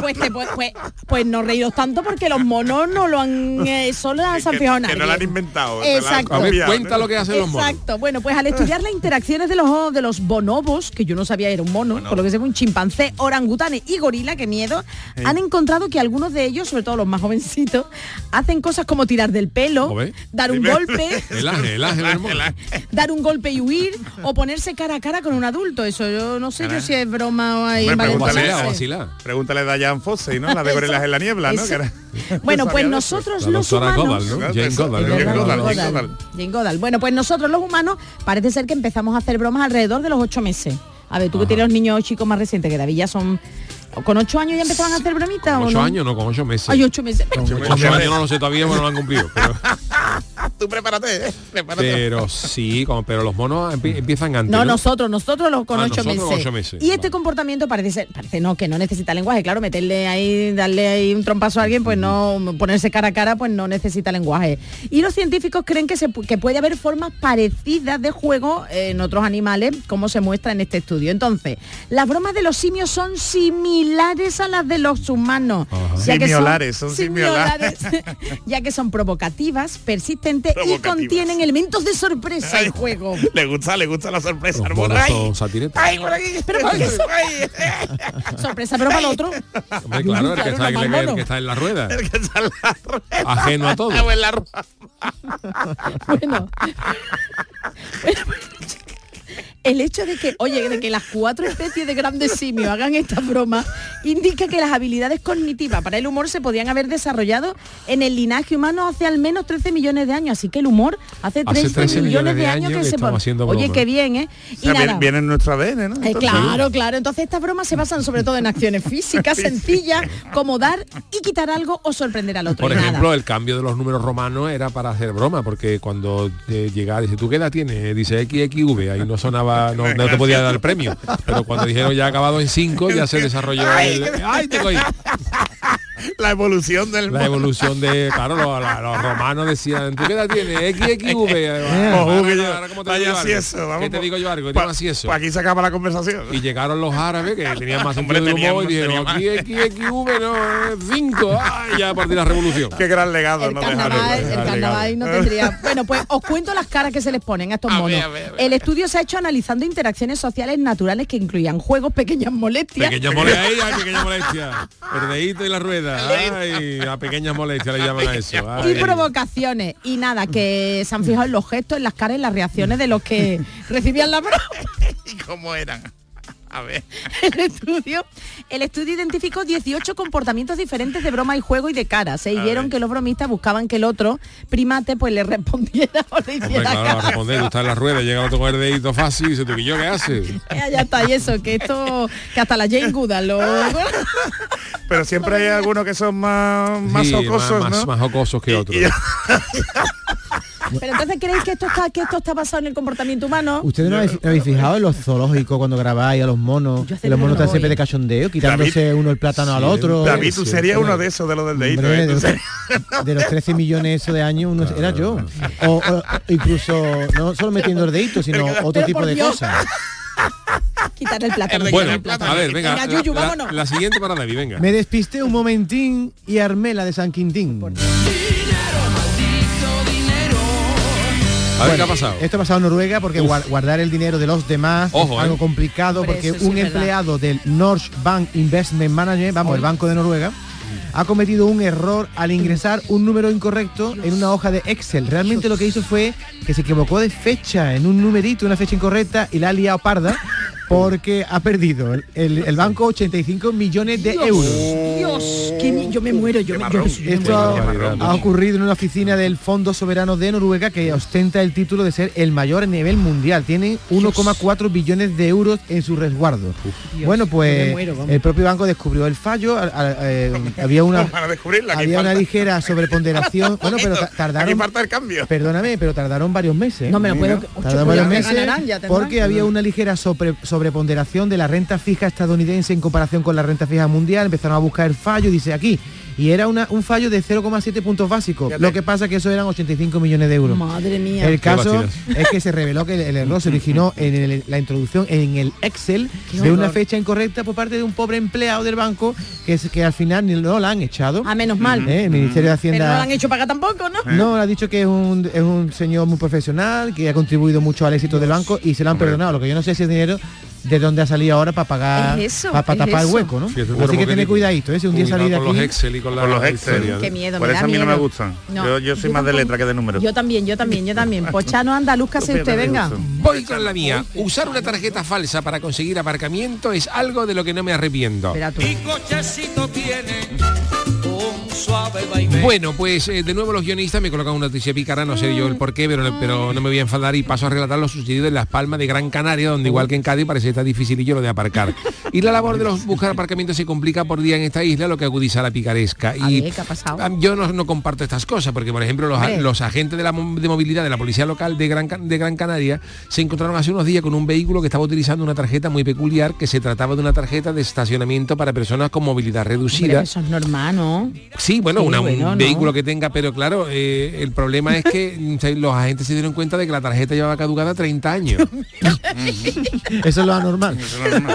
Pues, te- pues, pues, pues no reíros tanto porque los monos no lo han eh, solo han fijado que no lo han inventado. lo han Exacto. A ver, cuenta lo que hacen los monos. Exacto. Bueno, pues al estudiar las interacciones de los de los bonobos, que yo no sabía era un mono, por lo que sé un chimpancé, orangutanes y gorila, que miedo, han encontrado que algunos de ellos, sobre todo los más jovencitos, hacen cosas como tirar del pelo, dar un golpe, El ángel, el ángel del mono. dar un golpe y huir, o ponerse cara a cara con un adulto. Eso yo no sé yo si es broma o hay Hombre, pregúntale, malentenderse. vacilar. Pregúntale a Diane Fossey, ¿no? La de Gorilas en la Niebla, ¿no? Bueno, pues nosotros los humanos... Jane Goddard. Bueno, pues nosotros los humanos parece ser que empezamos a hacer bromas alrededor de los ocho meses. A ver, tú que tienes los niños chicos más recientes, que David ya son... ¿Con ocho años ya empezaban a hacer bromitas Con ocho no? años, no, con ocho meses. Ay, ocho meses. Con ocho años no lo sé todavía, bueno, no lo han cumplido. Pero, Tú prepárate, ¿eh? Prepárate. pero sí, como, pero los monos empie- empiezan antes. No, ¿no? nosotros, nosotros los con Ah, ocho, nosotros meses. con ocho meses. Y este comportamiento parece ser, parece no, que no necesita lenguaje. Claro, meterle ahí, darle ahí un trompazo a alguien, pues no, ponerse cara a cara, pues no necesita lenguaje. Y los científicos creen que, se, que puede haber formas parecidas de juego en otros animales, como se muestra en este estudio. Entonces, las bromas de los simios son similares a las de los humanos. ya que Simiolares, son simiolares, ya que son provocativas, persistentes y Provocativas. contienen elementos de sorpresa Ay, el juego. Le gusta, le gusta la sorpresa, Los al mono. monos ¡Ay! son satiretas. ¡Ay, por aquí! Pero ¿por qué. Sorpresa, pero para el otro. Hombre, claro, el que, está, el más que- está en la rueda. El que está en la rueda. Ajeno a todo. Bueno. Bueno, El hecho de que, oye, de que las cuatro especies de grandes simios hagan esta broma indica que las habilidades cognitivas para el humor se podían haber desarrollado en el linaje humano hace al menos 13 millones de años. Así que el humor hace 13, millones de años que, se estamos po- haciendo Oye, broma. qué bien, ¿eh? O Y sea, viene, nada. viene en nuestro ADN, ¿no? Eh, claro, claro. Entonces estas bromas se basan sobre todo en acciones físicas sencillas, como dar y quitar algo o sorprender al otro. Por nada. ejemplo, el cambio de los números romanos era para hacer broma, porque cuando eh, llegaba, dice, ¿tú qué edad tienes? Dice XXV, ahí no sonaba, no, no te podía dar el premio. Pero cuando dijeron ya acabado en 5, ya se desarrolló el... ¡Ay, tengo ahí! La evolución del La evolución de, claro, los, romanos decían, ¿tú qué edad tienes? XXV. Ojo, que yo- Ahora, ¿cómo te vaya digo así algo? eso, vamos, ¿Qué te pues, digo yo algo? ¿Qué pa- así eso? Pues aquí se acaba la conversación. Y llegaron los árabes que tenían más Hombre, sentido del humor y dijeron, XXV, no, 5, ¡ay! Ya a partir de la revolución. Qué gran legado el carnaval, no tendría. Bueno, pues os cuento las caras que se les ponen a estos monos. El estudio se ha hecho analizando interacciones sociales naturales que incluían juegos, pequeñas molestias. Pequeña molestia, ahí hay pequeña molestia. El dedito y la rueda. Ay, a pequeñas molestias le llaman a eso. Y provocaciones. Y nada, que se han fijado en los gestos, en las caras, en las reacciones de los que recibían la broma. ¿Y cómo eran? A ver. El estudio, el estudio identificó 18 comportamientos diferentes de broma y juego y de cara. Se vieron que los bromistas buscaban que el otro primate pues le respondiera o le Hombre, hiciera claro, responder, tú estás en la rueda, llega el otro con el dedito fácil y dice, ¿tú que yo qué haces? Ya, ya está, y eso, que esto, que hasta la Jane Goodall lo... Pero siempre hay algunos que son más, más Sí, jocosos, más, ¿no? más- más jocosos que otros. Pero entonces creéis que esto está, que esto está basado en el comportamiento humano. ¿Ustedes no habéis, no habéis fijado en los zoológicos cuando grabáis a los monos? Que los monos están siempre de cachondeo, quitándose uno el plátano al otro. David, tú serías uno de esos de los del dedito. Hombre, ¿eh? de, Tú los, de los 13 millones eso de años uno era yo. O, o incluso no solo metiendo el dedito, sino otro tipo de cosas. Quitar el plátano. Bueno, el plátano. a ver, venga, la, Yuyu, la- vámonos. la siguiente para David, venga. Me despisté un momentín y armé la de San Quintín. A ver, ¿qué Bueno, ha pasado? Esto ha pasado en Noruega porque guar- guardar el dinero de los demás Ojo, es algo eh. complicado Hombre, porque sí un empleado del North Bank Investment Manager, vamos, el banco de Noruega, ha cometido un error al ingresar un número incorrecto en una hoja de Excel. Realmente lo que hizo fue que se equivocó de fecha en un numerito, una fecha incorrecta y la ha liado parda porque ha perdido el, el- banco 85 millones de euros. Dios, que mi- yo me muero, yo me, yo, yo me Esto ha, ha ocurrido en una oficina del Fondo Soberano de Noruega que ostenta el título de ser el mayor a nivel mundial. Tiene 1,4 billones de euros en su resguardo. bueno, pues muero, el propio banco descubrió el fallo. a- a- eh, había una Para descubrirla, aquí había una ligera sobreponderación. bueno, pero tardaron. falta el cambio. Perdóname, pero tardaron varios meses. No me lo puedo- Tardaron varios me meses porque había una ligera sobre- sobreponderación de la renta fija estadounidense en comparación con la renta fija mundial. Empezaron a buscar el fallo, dice aquí. Y era una, un fallo de 0,7 puntos básicos. Lo que pasa que eso eran 85 millones de euros. Madre mía. El caso es que se reveló que el, el error se originó en el- la introducción en el Excel de una fecha incorrecta por parte de un pobre empleado del banco que, es- que al final ni no la han echado. A menos mal. ¿eh? El Ministerio de Pero no Hacienda lo han hecho pagar tampoco, ¿no? no, ha dicho que es un, es un señor muy profesional, que ha contribuido mucho al éxito del banco y se lo han perdonado. Lo que yo no sé si es dinero de dónde ha salido ahora para pagar, Es eso, para tapar el hueco, ¿no? Fíjate, Así que digo, cuidadito, ¿eh? Si un día salir de con los aquí... Excel y con, la Con los Excel. Qué miedo, Por me eso da a mí no me gustan. No, yo, yo soy yo más de letra que de números. Yo también, yo también, yo también. Pues Chano, anda, lúzcase usted, venga. Voy con la mía. Usar una tarjeta falsa para conseguir aparcamiento es algo de lo que no me arrepiento. Cochecito tiene. Bueno, pues eh, de nuevo los guionistas me colocan una noticia pícara, no sé yo el por qué, pero, pero no me voy a enfadar y paso a relatar lo sucedido en Las Palmas de Gran Canaria, donde igual que en Cádiz parece que está dificilillo lo de aparcar. Y la labor de los buscar aparcamientos se complica por día en esta isla, lo que agudiza la picaresca. A y ver, ¿qué ha pasado? yo no, no comparto estas cosas, porque por ejemplo los, los agentes de la de movilidad de la policía local de Gran, Can- de Gran Canaria se encontraron hace unos días con un vehículo que estaba utilizando una tarjeta muy peculiar, que se trataba de una tarjeta de estacionamiento para personas con movilidad reducida. eso es normal, ¿no? Sí, bueno, Sí, una- un bueno, no. vehículo que tenga, pero claro, eh, el problema es que los agentes se dieron cuenta de que la tarjeta llevaba caducada 30 años. Eso es lo anormal.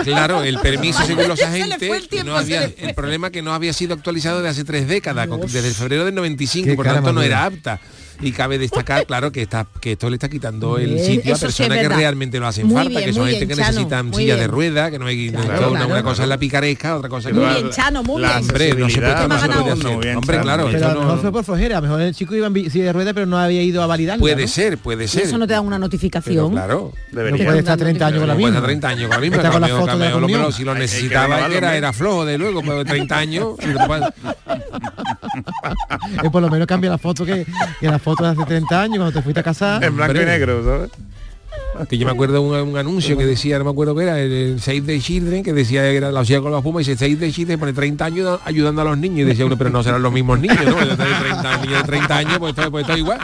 Claro, el permiso según los agentes, el tiempo, no había, el problema que no había sido actualizado desde hace tres décadas, desde febrero del 95, Qué por tanto no era apta. Y cabe destacar, claro, que está, que esto le está quitando el sitio a sí personas que realmente lo hacen Muy falta, bien, que son gente bien, que Chano, necesitan silla de rueda, que no hay Claro, una, una claro. cosa es la picaresca, otra cosa es Muy la- bien, Chano, muy la bien. Hombre, no se puede, no se puede hacer. Hombre, Chano. claro, Pero esto a lo mejor no- fue por flojera, a lo mejor el chico iba en silla de rueda pero no había ido a validarla. puede ¿no? ser, puede Y ser. eso no te da una Pero notificación. claro. No Debería. puede estar 30 años con la Puede misma. estar 30 años con la misma. Con cameo- cameo, lo- si lo necesitaba era, era flojo, de luego, pero 30 años. por lo menos cambia la foto que, que la foto de hace 30 años cuando te fuiste a casar. En blanco y negro, ¿sabes? que yo me acuerdo un, un anuncio que decía, no me acuerdo qué era, el, el Save the Children, que decía que era la hacía con los pumas y dice Save the Children pone 30 años ayudando a los niños. Y decía uno, pero no serán los mismos niños, ¿no? Yo tengo 30, niños de 30 años, pues estoy, pues estoy igual.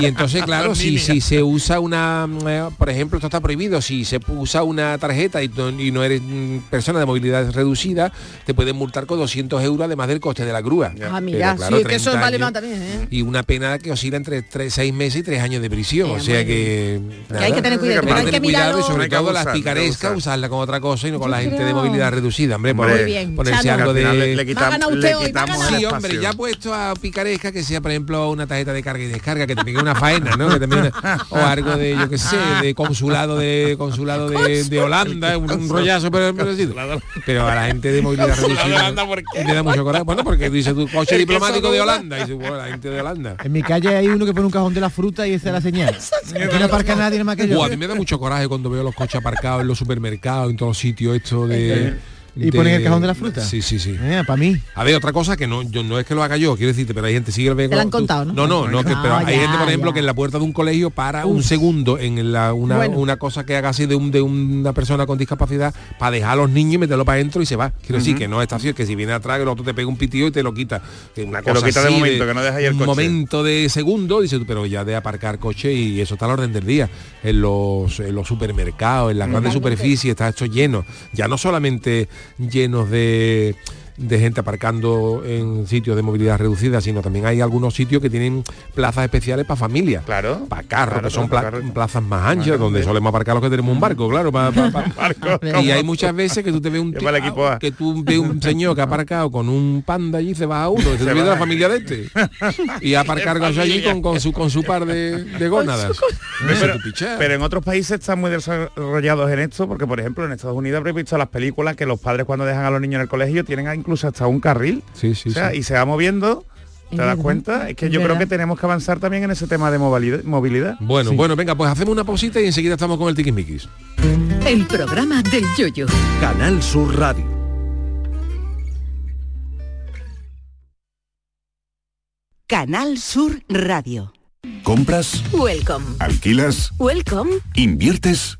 Y entonces, claro, si, si se usa una, eh, por ejemplo, esto está prohibido, si se usa una tarjeta y no, y no eres mm, persona de movilidad reducida, te pueden multar con 200 euros además del coste de la grúa. Ah, mira, Pero, claro, sí, que eso 30 vale años más también, ¿eh? Y una pena que oscila entre 6 meses y 3 años de prisión. Eh, o sea que... Que hay que tener cuidado, Pero hay que tener cuidado mirarlo. y sobre Hay que todo las abusar, picarescas, usarla con otra cosa y no con Yo la gente de movilidad reducida, hombre, por- Muy bien, ponerse Chano. algo de... le, ganado quitamos, le quitamos. Sí, hombre, ya puesto a picaresca que sea, por ejemplo, una tarjeta de carga y descarga, que una faena, ¿no? Que termina- o algo de, yo qué sé, de consulado de consulado de, de Holanda, un, un rollazo pero, pero, sí. Pero a la gente de movilidad reducida le da mucho coraje. Bueno, porque dice tu coche diplomático de. Holanda. Y dice, bueno, la gente de Holanda. En mi calle hay uno que pone un cajón de la fruta y esa es la señal. Aquí no aparca nadie más que yo. Buah, a mí me da mucho coraje cuando veo los coches aparcados en los supermercados, en todos los sitios esto de... ¿Y ponen el cajón de la fruta? Sí, sí, sí. para mí. A ver, otra cosa que no, yo, no es que lo haga yo, quiero decirte, pero hay gente sí que lo ve Te lo han tú- contado, ¿no? No, no, no, que- Ah, pero hay ya, gente, por ejemplo, ya. que en la puerta de un colegio para un segundo en la, una, Bueno. una cosa que haga así de, un, de una persona con discapacidad para dejar a los niños y meterlo para adentro y se va. Quiero decir que no es así, que si viene atrás, el otro te pega un pitío y te lo quita. Que una Que lo cosa quita de así momento, que no deja ahí el un coche. momento de segundo, dice tú, pero ya de aparcar coche y eso está al orden del día. En los, en los supermercados, en las grandes Totalmente. superficies, está esto lleno. Ya no solamente llenos de de gente aparcando en sitios de movilidad reducida, sino también hay algunos sitios que tienen plazas especiales para familia. Claro. Para carros, Claro, que son pla- plazas más anchas, donde solemos aparcar los que tenemos un barco, claro. pa- pa- pa- y hay muchas veces que tú te ves un Yo para el equipo A. que tú ves un señor que ha aparcado con un panda allí y se va a uno, y se, Se te viene va. la familia de este. Y a aparcar allí con, con su con su par de, de gónadas. Pero, en otros países están muy desarrollados en esto, porque por ejemplo en Estados Unidos habréis visto las películas que los padres cuando dejan a los niños en el colegio tienen incluso hasta un carril. Sí, sí, o sea, sí. y se va moviendo. ¿Te das cuenta? Es que yo creo que tenemos que avanzar también en ese tema de movilidad. movilidad. Bueno, bueno, venga, pues hacemos una pausita y enseguida estamos con el tiquismiquis. El programa del yoyo. Canal Sur Radio. Canal Sur Radio. ¿Compras? Welcome. ¿Alquilas? Welcome. ¿Inviertes?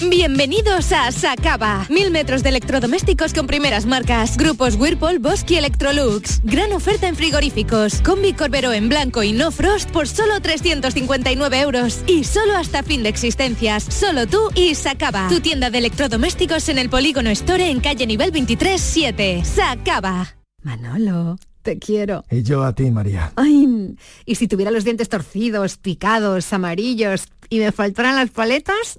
Bienvenidos a Sacaba. Mil metros de electrodomésticos con primeras marcas. Grupos Whirlpool, Bosch y Electrolux. Gran oferta en frigoríficos. Combi Corbero en blanco y no frost por solo 359 euros. Y solo hasta fin de existencias. Solo tú y Sacaba. Tu tienda de electrodomésticos en el Polígono Store en calle nivel 23 7. Sacaba. Manolo, te quiero. Y yo a ti, María. Ay, y si tuviera los dientes torcidos, picados, amarillos y me faltaran las paletas,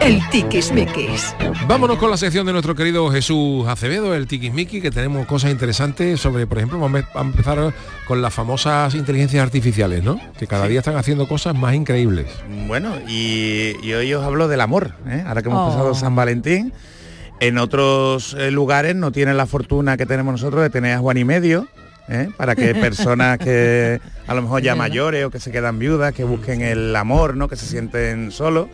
El tiquismiquis. Vámonos con la sección de nuestro querido Jesús Acevedo, el tiquismiqui, que tenemos cosas interesantes sobre, por ejemplo, vamos a empezar con las famosas inteligencias artificiales, ¿no? Que cada día están haciendo cosas más increíbles. Bueno, y, y hoy os hablo del amor, ¿eh? ahora que hemos Oh. pasado San Valentín. En otros eh, lugares no tienen la fortuna que tenemos nosotros de tener a Juan y medio, ¿eh? para que personas que a lo mejor ya mayores o que se quedan viudas, que busquen el amor, ¿no? que se sienten solos.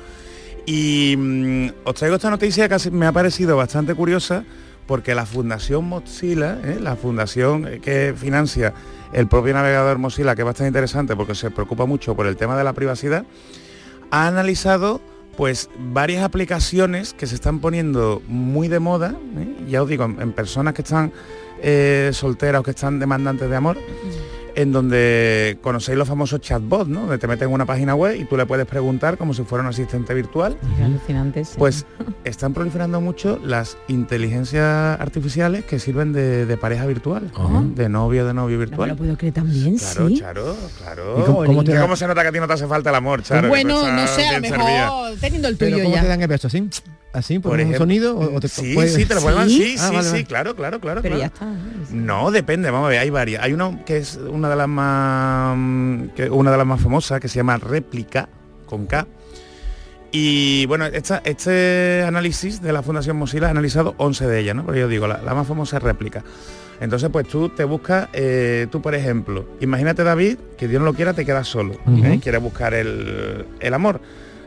Y mm, os traigo esta noticia que me ha parecido bastante curiosa porque la Fundación Mozilla, ¿eh? la fundación eh, que financia el propio navegador Mozilla, que es bastante interesante porque se preocupa mucho por el tema de la privacidad, ha analizado pues varias aplicaciones que se están poniendo muy de moda, ¿eh? ya os digo, en, en personas que están eh, solteras o que están demandantes de amor, en donde conocéis los famosos chatbots, ¿no? Donde te meten en una página web y tú le puedes preguntar como si fuera un asistente virtual. Alucinante, sí. Pues están proliferando mucho las inteligencias artificiales que sirven de, de pareja virtual, ¿no? de novio, de novio No me virtual. lo puedo creer también, Claro, sí. Charo, claro. ¿Y cómo- cómo te ¿Y da- cómo se nota que a ti no te hace falta el amor, Charo? bueno, no sé, a lo mejor servida. teniendo el ¿Pero tuyo cómo ya. te dan el beso? ¿Así? ¿Así? ¿Por, Por un ejemplo, sonido? ¿O te sí, puede- sí, te lo pueden sí, Ah, sí, vale, sí, vale. claro, claro, claro. Pero claro. ya está. No, depende, vamos a ver, hay varias. Hay uno que es una de las más que una de las más famosas que se llama réplica con K Y bueno, esta- este análisis de la Fundación Mozilla ha analizado 11 de ellas, ¿no? Porque yo digo, la, la más famosa es réplica. Entonces, pues tú te buscas, eh, tú por ejemplo, imagínate David, que Dios no lo quiera, te quedas solo, Ujú. ¿eh? quieres buscar el, el amor.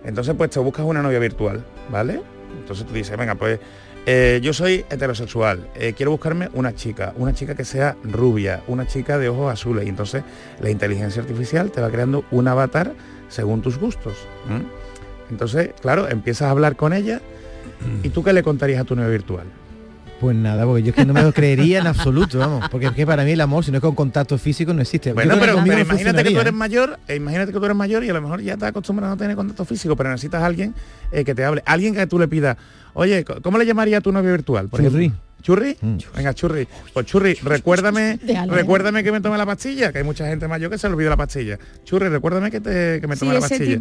Entonces, pues te buscas una novia virtual, ¿vale? Entonces tú dices, venga, pues eh, yo soy heterosexual, eh, quiero buscarme una chica, una chica que sea rubia, una chica de ojos azules. Y entonces la inteligencia artificial te va creando un avatar según tus gustos. Entonces, claro, empiezas a hablar con ella y tú qué le contarías a tu novia virtual. Pues nada, porque yo es que no me lo creería en absoluto, vamos. Porque es que para mí el amor, si no es con contacto físico, no existe. Bueno, pero, imagínate que tú eres ¿eh? mayor, e imagínate que tú eres mayor y a lo mejor ya te acostumbras a no tener contacto físico, pero necesitas a alguien eh, que te hable, alguien que tú le pidas, oye, ¿cómo le llamaría a tu novio virtual? Por ejemplo? ¿Churri? Venga, churri. Pues churri, recuérdame, recuérdame que me tome la pastilla, que hay mucha gente mayor que se le olvida la pastilla. Churri, recuérdame que, te, que me Sí, tome la ese pastilla.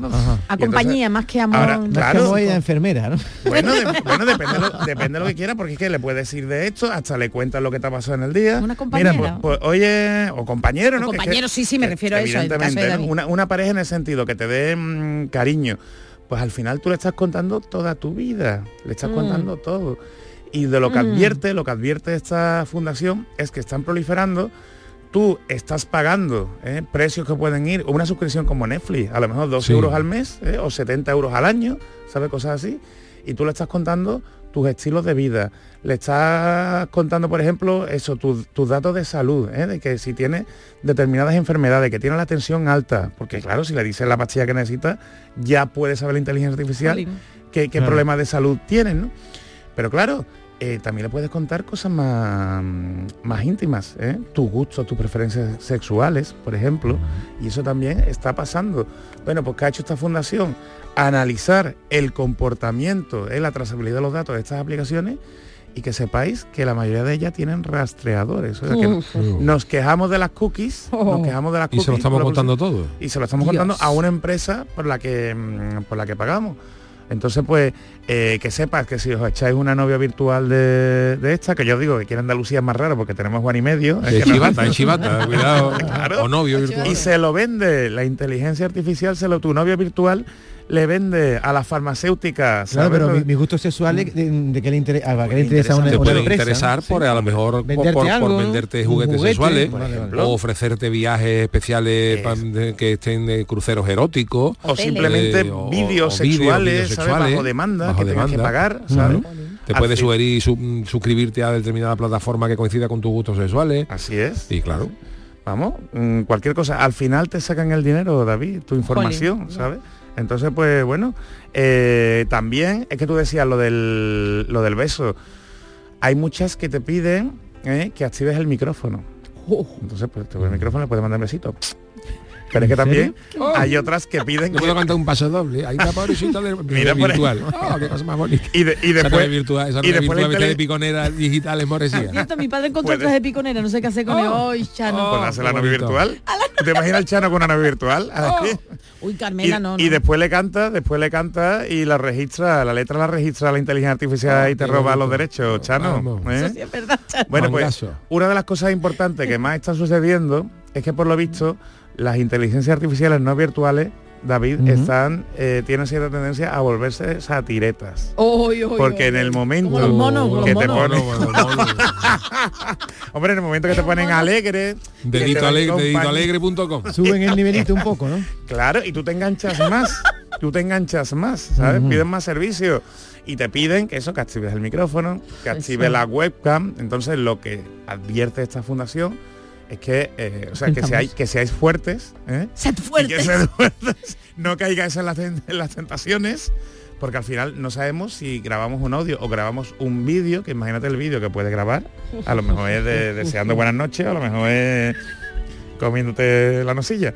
A compañía, entonces- más que amor. Ahora, claro. ella enfermera, ¿no? Bueno, de- bueno, depende, lo, depende de lo que quiera, porque es que le puedes decir de esto, hasta le cuentas lo que te ha pasado en el día. Una compañera. Mira, pues, pues, oye, o compañero, O ¿no? Que- compañero, sí, sí, me que refiero a eso, caso de Evidentemente, ¿no? David. una, una pareja en el sentido que te dé mm, cariño, pues al final tú le estás contando toda tu vida, le estás Mm. contando todo. Y de lo que Mm. advierte, lo que advierte esta fundación es que están proliferando tú estás pagando ¿eh? precios que pueden ir, una suscripción como Netflix, a lo mejor 2 Sí. euros al mes ¿eh? o 70 euros al año, ¿sabes? Cosas así. Y tú le estás contando tus estilos de vida, le estás contando, por ejemplo, eso, tus, tus datos de salud, ¿eh? de que si tienes determinadas enfermedades, que tiene la tensión alta, porque claro, si le dices la pastilla que necesita, ya puede saber la inteligencia artificial qué, qué Claro. problemas de salud tienen, ¿no? Pero claro, eh, también le puedes contar cosas más, más íntimas, ¿eh? tus gustos, tus preferencias sexuales, por ejemplo, y eso también está pasando. Bueno, pues ¿qué ha hecho esta fundación? Analizar el comportamiento, ¿eh? la trazabilidad de los datos de estas aplicaciones y que sepáis que la mayoría de ellas tienen rastreadores. O sea, que nos quejamos de las cookies, nos quejamos de las Y cookies. se lo estamos contando todo. y se lo estamos Dios. contando a una empresa por la que mm, por la que pagamos. Entonces, pues, eh, que sepas que si os echáis una novia virtual de, de esta, que yo digo que aquí en Andalucía es más raro porque tenemos Juan y medio. es Es que no- chivata, es chivata, cuidado. Claro. O novio virtual. Y se lo vende, la inteligencia artificial, se lo, tu novio virtual le vende a las farmacéuticas. Claro, ¿sabes? pero mi- mis gustos sexuales, de, de qué le, inter- a qué le interesa a una, te una puede empresa, interesar ¿no? por a lo mejor por, Venderte por- por algo, venderte un juguetes juguete, sexuales o ofrecerte viajes especiales pa- de- que estén de cruceros eróticos O simplemente eh, o- vídeos o sexuales, vídeos sexuales, Bajo demanda, bajo que tengas que demanda. pagar, ¿sabes? Te fin- sugerir su- suscribirte a determinada plataforma que coincida con tus gustos sexuales. Así es. Y claro. Vamos, mm, cualquier cosa. Al final te sacan el dinero, David, tu información, ¿sabes? Entonces, pues bueno, eh, también es que tú decías lo del, lo del beso. Hay muchas que te piden eh, que actives el micrófono. Entonces, pues el micrófono le puedes mandar besitos. Pero es que ¿En también hay otras que piden Yo puedo cantar un paso doble. Hay una pobrecita de, Mira por ahí. virtual. Oh, qué cosa más bonita. Y, de- y Esa después virtual, esa y después la virtual vestida de piconera digital es moresía. Cierto, mi padre encontró traje de piconera, no sé qué hacer con él. Ay, Chano. Pues hace la novia virtual. ¿Tú ¿Te imaginas el Chano con una novia virtual? Uy, Y, Carmela, no, y después le canta, después le canta y la registra, la letra la registra la inteligencia artificial y te roba los derechos, Chano. ¿eh? Eso sí es verdad, Chano. Bueno, pues una de las cosas importantes que más está sucediendo es que por lo visto las inteligencias artificiales no virtuales, David, están, eh, tienen cierta tendencia a volverse satiretas. Oy, oy, Porque oy, en el momento Como los monos, como que los te monos. ponen, hombre, en el momento que te ponen alegre, Dedito alegre. Suben el nivelito un poco, ¿no? Claro, y tú te enganchas más, tú te enganchas más, ¿sabes? Piden más servicios y te piden que eso, que actives el micrófono, que actives la webcam. Entonces lo que advierte esta fundación es que, eh, o sea, que, seáis, que seáis fuertes, ¿eh? Sed que seáis fuertes, no caigáis en las, en las tentaciones, porque al final no sabemos si grabamos un audio o grabamos un vídeo, que imagínate el vídeo que puedes grabar, a lo mejor es de, deseando buenas noches, a lo mejor es comiéndote la nocilla.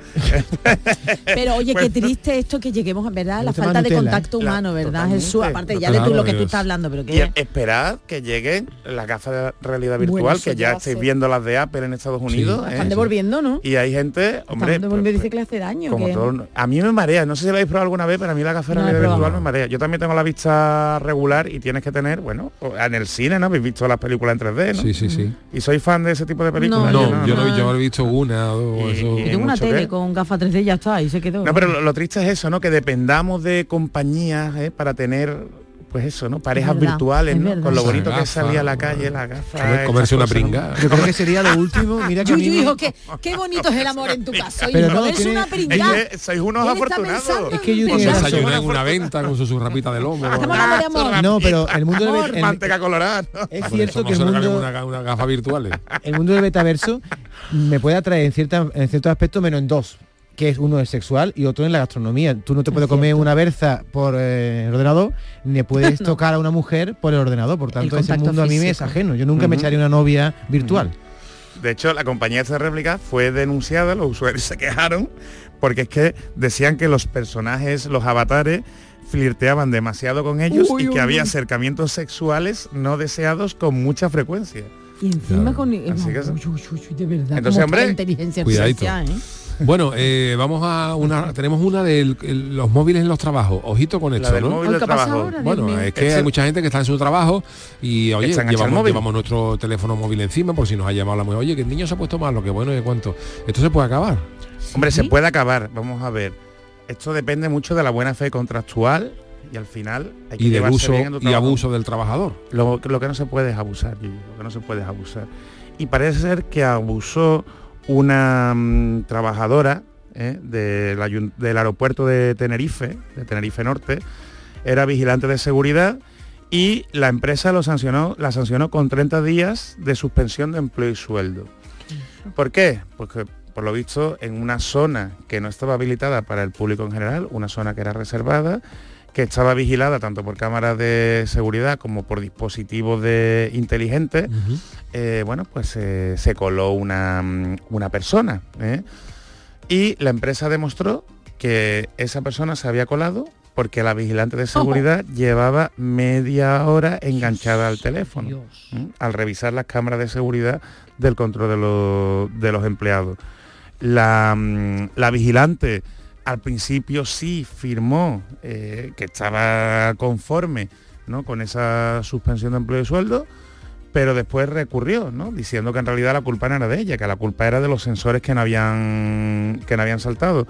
Pero oye, qué Pues- triste esto que lleguemos, ¿verdad? La Mucha falta de contacto. La- humano, ¿verdad, Jesús? Aparte ya de tú lo que tú estás hablando, pero Y que esperad que lleguen las gafas de realidad virtual, Bueno, que ya estáis viendo las de Apple en Estados Unidos. ¿eh? están devolviendo, ¿no? Y hay gente, hombre, Están devolviendo, pues, dice que le hace daño. como que- todo- a mí me marea, no sé si lo habéis probado alguna vez, pero a mí la gafa de No realidad virtual me marea. Yo también tengo la vista regular y tienes que tener, bueno, en el cine, ¿no? Habéis visto las películas en 3D, ¿no? Sí, sí, sí. ¿Y soy fan de ese tipo de películas? No, Yo yo, no, yo he visto una o ordenador. Y- eso- y- Yo tengo una tele que- con gafas 3D y ya está, y se quedó. No, pero lo, lo triste es eso, ¿no? Que dependamos de compañías ¿eh? para tener, pues eso, ¿no? Parejas verdad, virtuales, es ¿no? Con lo bonito que gafa, salía a la calle, la gafa. Comerse una cosas, ¿no? pringada. Yo creo que sería lo último. Mira que Yuyu, hijo, qué, qué bonito es el amor en tu casa. Pero no, es una es pringada. Es que sois unos afortunados. Es que yo razón. desayuna en una venta con su, su rapita de lomo. Estamos hablando de amor. No, pero el mundo Amor. debe, el- Manteca colorada. es cierto que el mundo, una, gafa virtuales. el mundo del metaverso me puede atraer en, cierta, en ciertos aspectos menos en dos que es uno es sexual y otro en la gastronomía. Tú no te puedes comer una berza por eh, el ordenador, ni puedes tocar a una mujer por el ordenador. Por tanto, ese contacto mundo a mí me es ajeno. Yo nunca me echaría una novia virtual. De hecho, la compañía de réplica fue denunciada, los usuarios se quejaron, porque es que decían que los personajes, los avatares, flirteaban demasiado con ellos Uy, y que uy, había uy. acercamientos sexuales no deseados con mucha frecuencia. Y encima con... Así que- Uy, uy, uy, uy, de verdad. Entonces, cómo está hombre, la inteligencia cuidadito. artificial, ¿eh? Bueno, eh, vamos a una. Tenemos una de los móviles en los trabajos. Ojito con esto, ¿no? Bueno, mío. es que hay mucha gente que está en su trabajo y oye, llevamos, nuestro teléfono móvil encima por si nos ha llamado la mujer, oye, que el niño se ha puesto malo, que bueno, que cuánto. Esto se puede acabar. Hombre, se puede acabar, vamos a ver. Esto depende mucho de la buena fe contractual y al final hay que Y del llevarse uso bien en tu y abuso del trabajador. Lo, lo que no se puede es abusar, lo que no se puede es abusar. Y parece ser que abusó una mm, trabajadora ¿eh? del, del aeropuerto de Tenerife, de Tenerife Norte, era vigilante de seguridad y la empresa lo sancionó, la sancionó con 30 días de suspensión de empleo y sueldo. ¿Por qué? Porque por lo visto en una zona que no estaba habilitada para el público en general, una zona que era reservada, que estaba vigilada tanto por cámaras de seguridad como por dispositivos de inteligentes, eh, bueno, pues eh, se coló una, mm, una persona. ¿eh? Y la empresa demostró que esa persona se había colado porque la vigilante de seguridad llevaba media hora enganchada al teléfono, al revisar las cámaras de seguridad del control de, los- de los empleados. La, mm, la vigilante al principio sí firmó eh, que estaba conforme ¿no? con esa suspensión de empleo y sueldo, pero después recurrió, ¿no? diciendo que en realidad la culpa no era de ella, que la culpa era de los sensores que no habían, que no habían saltado.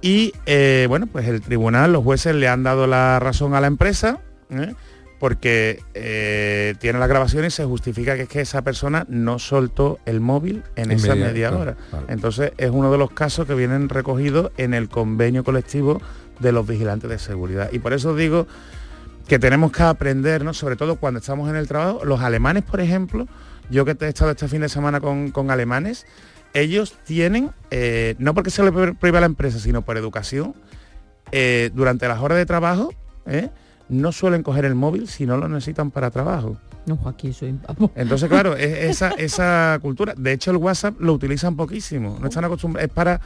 Y eh, bueno, pues el tribunal, los jueces le han dado la razón a la empresa, ¿eh? Porque eh, tiene la grabación y se justifica que es que esa persona no soltó el móvil en En esa media- hora. Entonces es uno de los casos que vienen recogidos en el convenio colectivo de los vigilantes de seguridad. Y por eso digo que tenemos que aprender, ¿no? sobre todo cuando estamos en el trabajo. Los alemanes, por ejemplo, yo que he estado este fin de semana con, con alemanes, ellos tienen, eh, no porque se le prohíba a la empresa, sino por educación, eh, durante las horas de trabajo. No suelen coger el móvil si no lo necesitan para trabajo. No, Joaquín, soy... Entonces, claro, es esa, esa cultura. De hecho, el WhatsApp lo utilizan poquísimo. No están acostumbrados. Es para,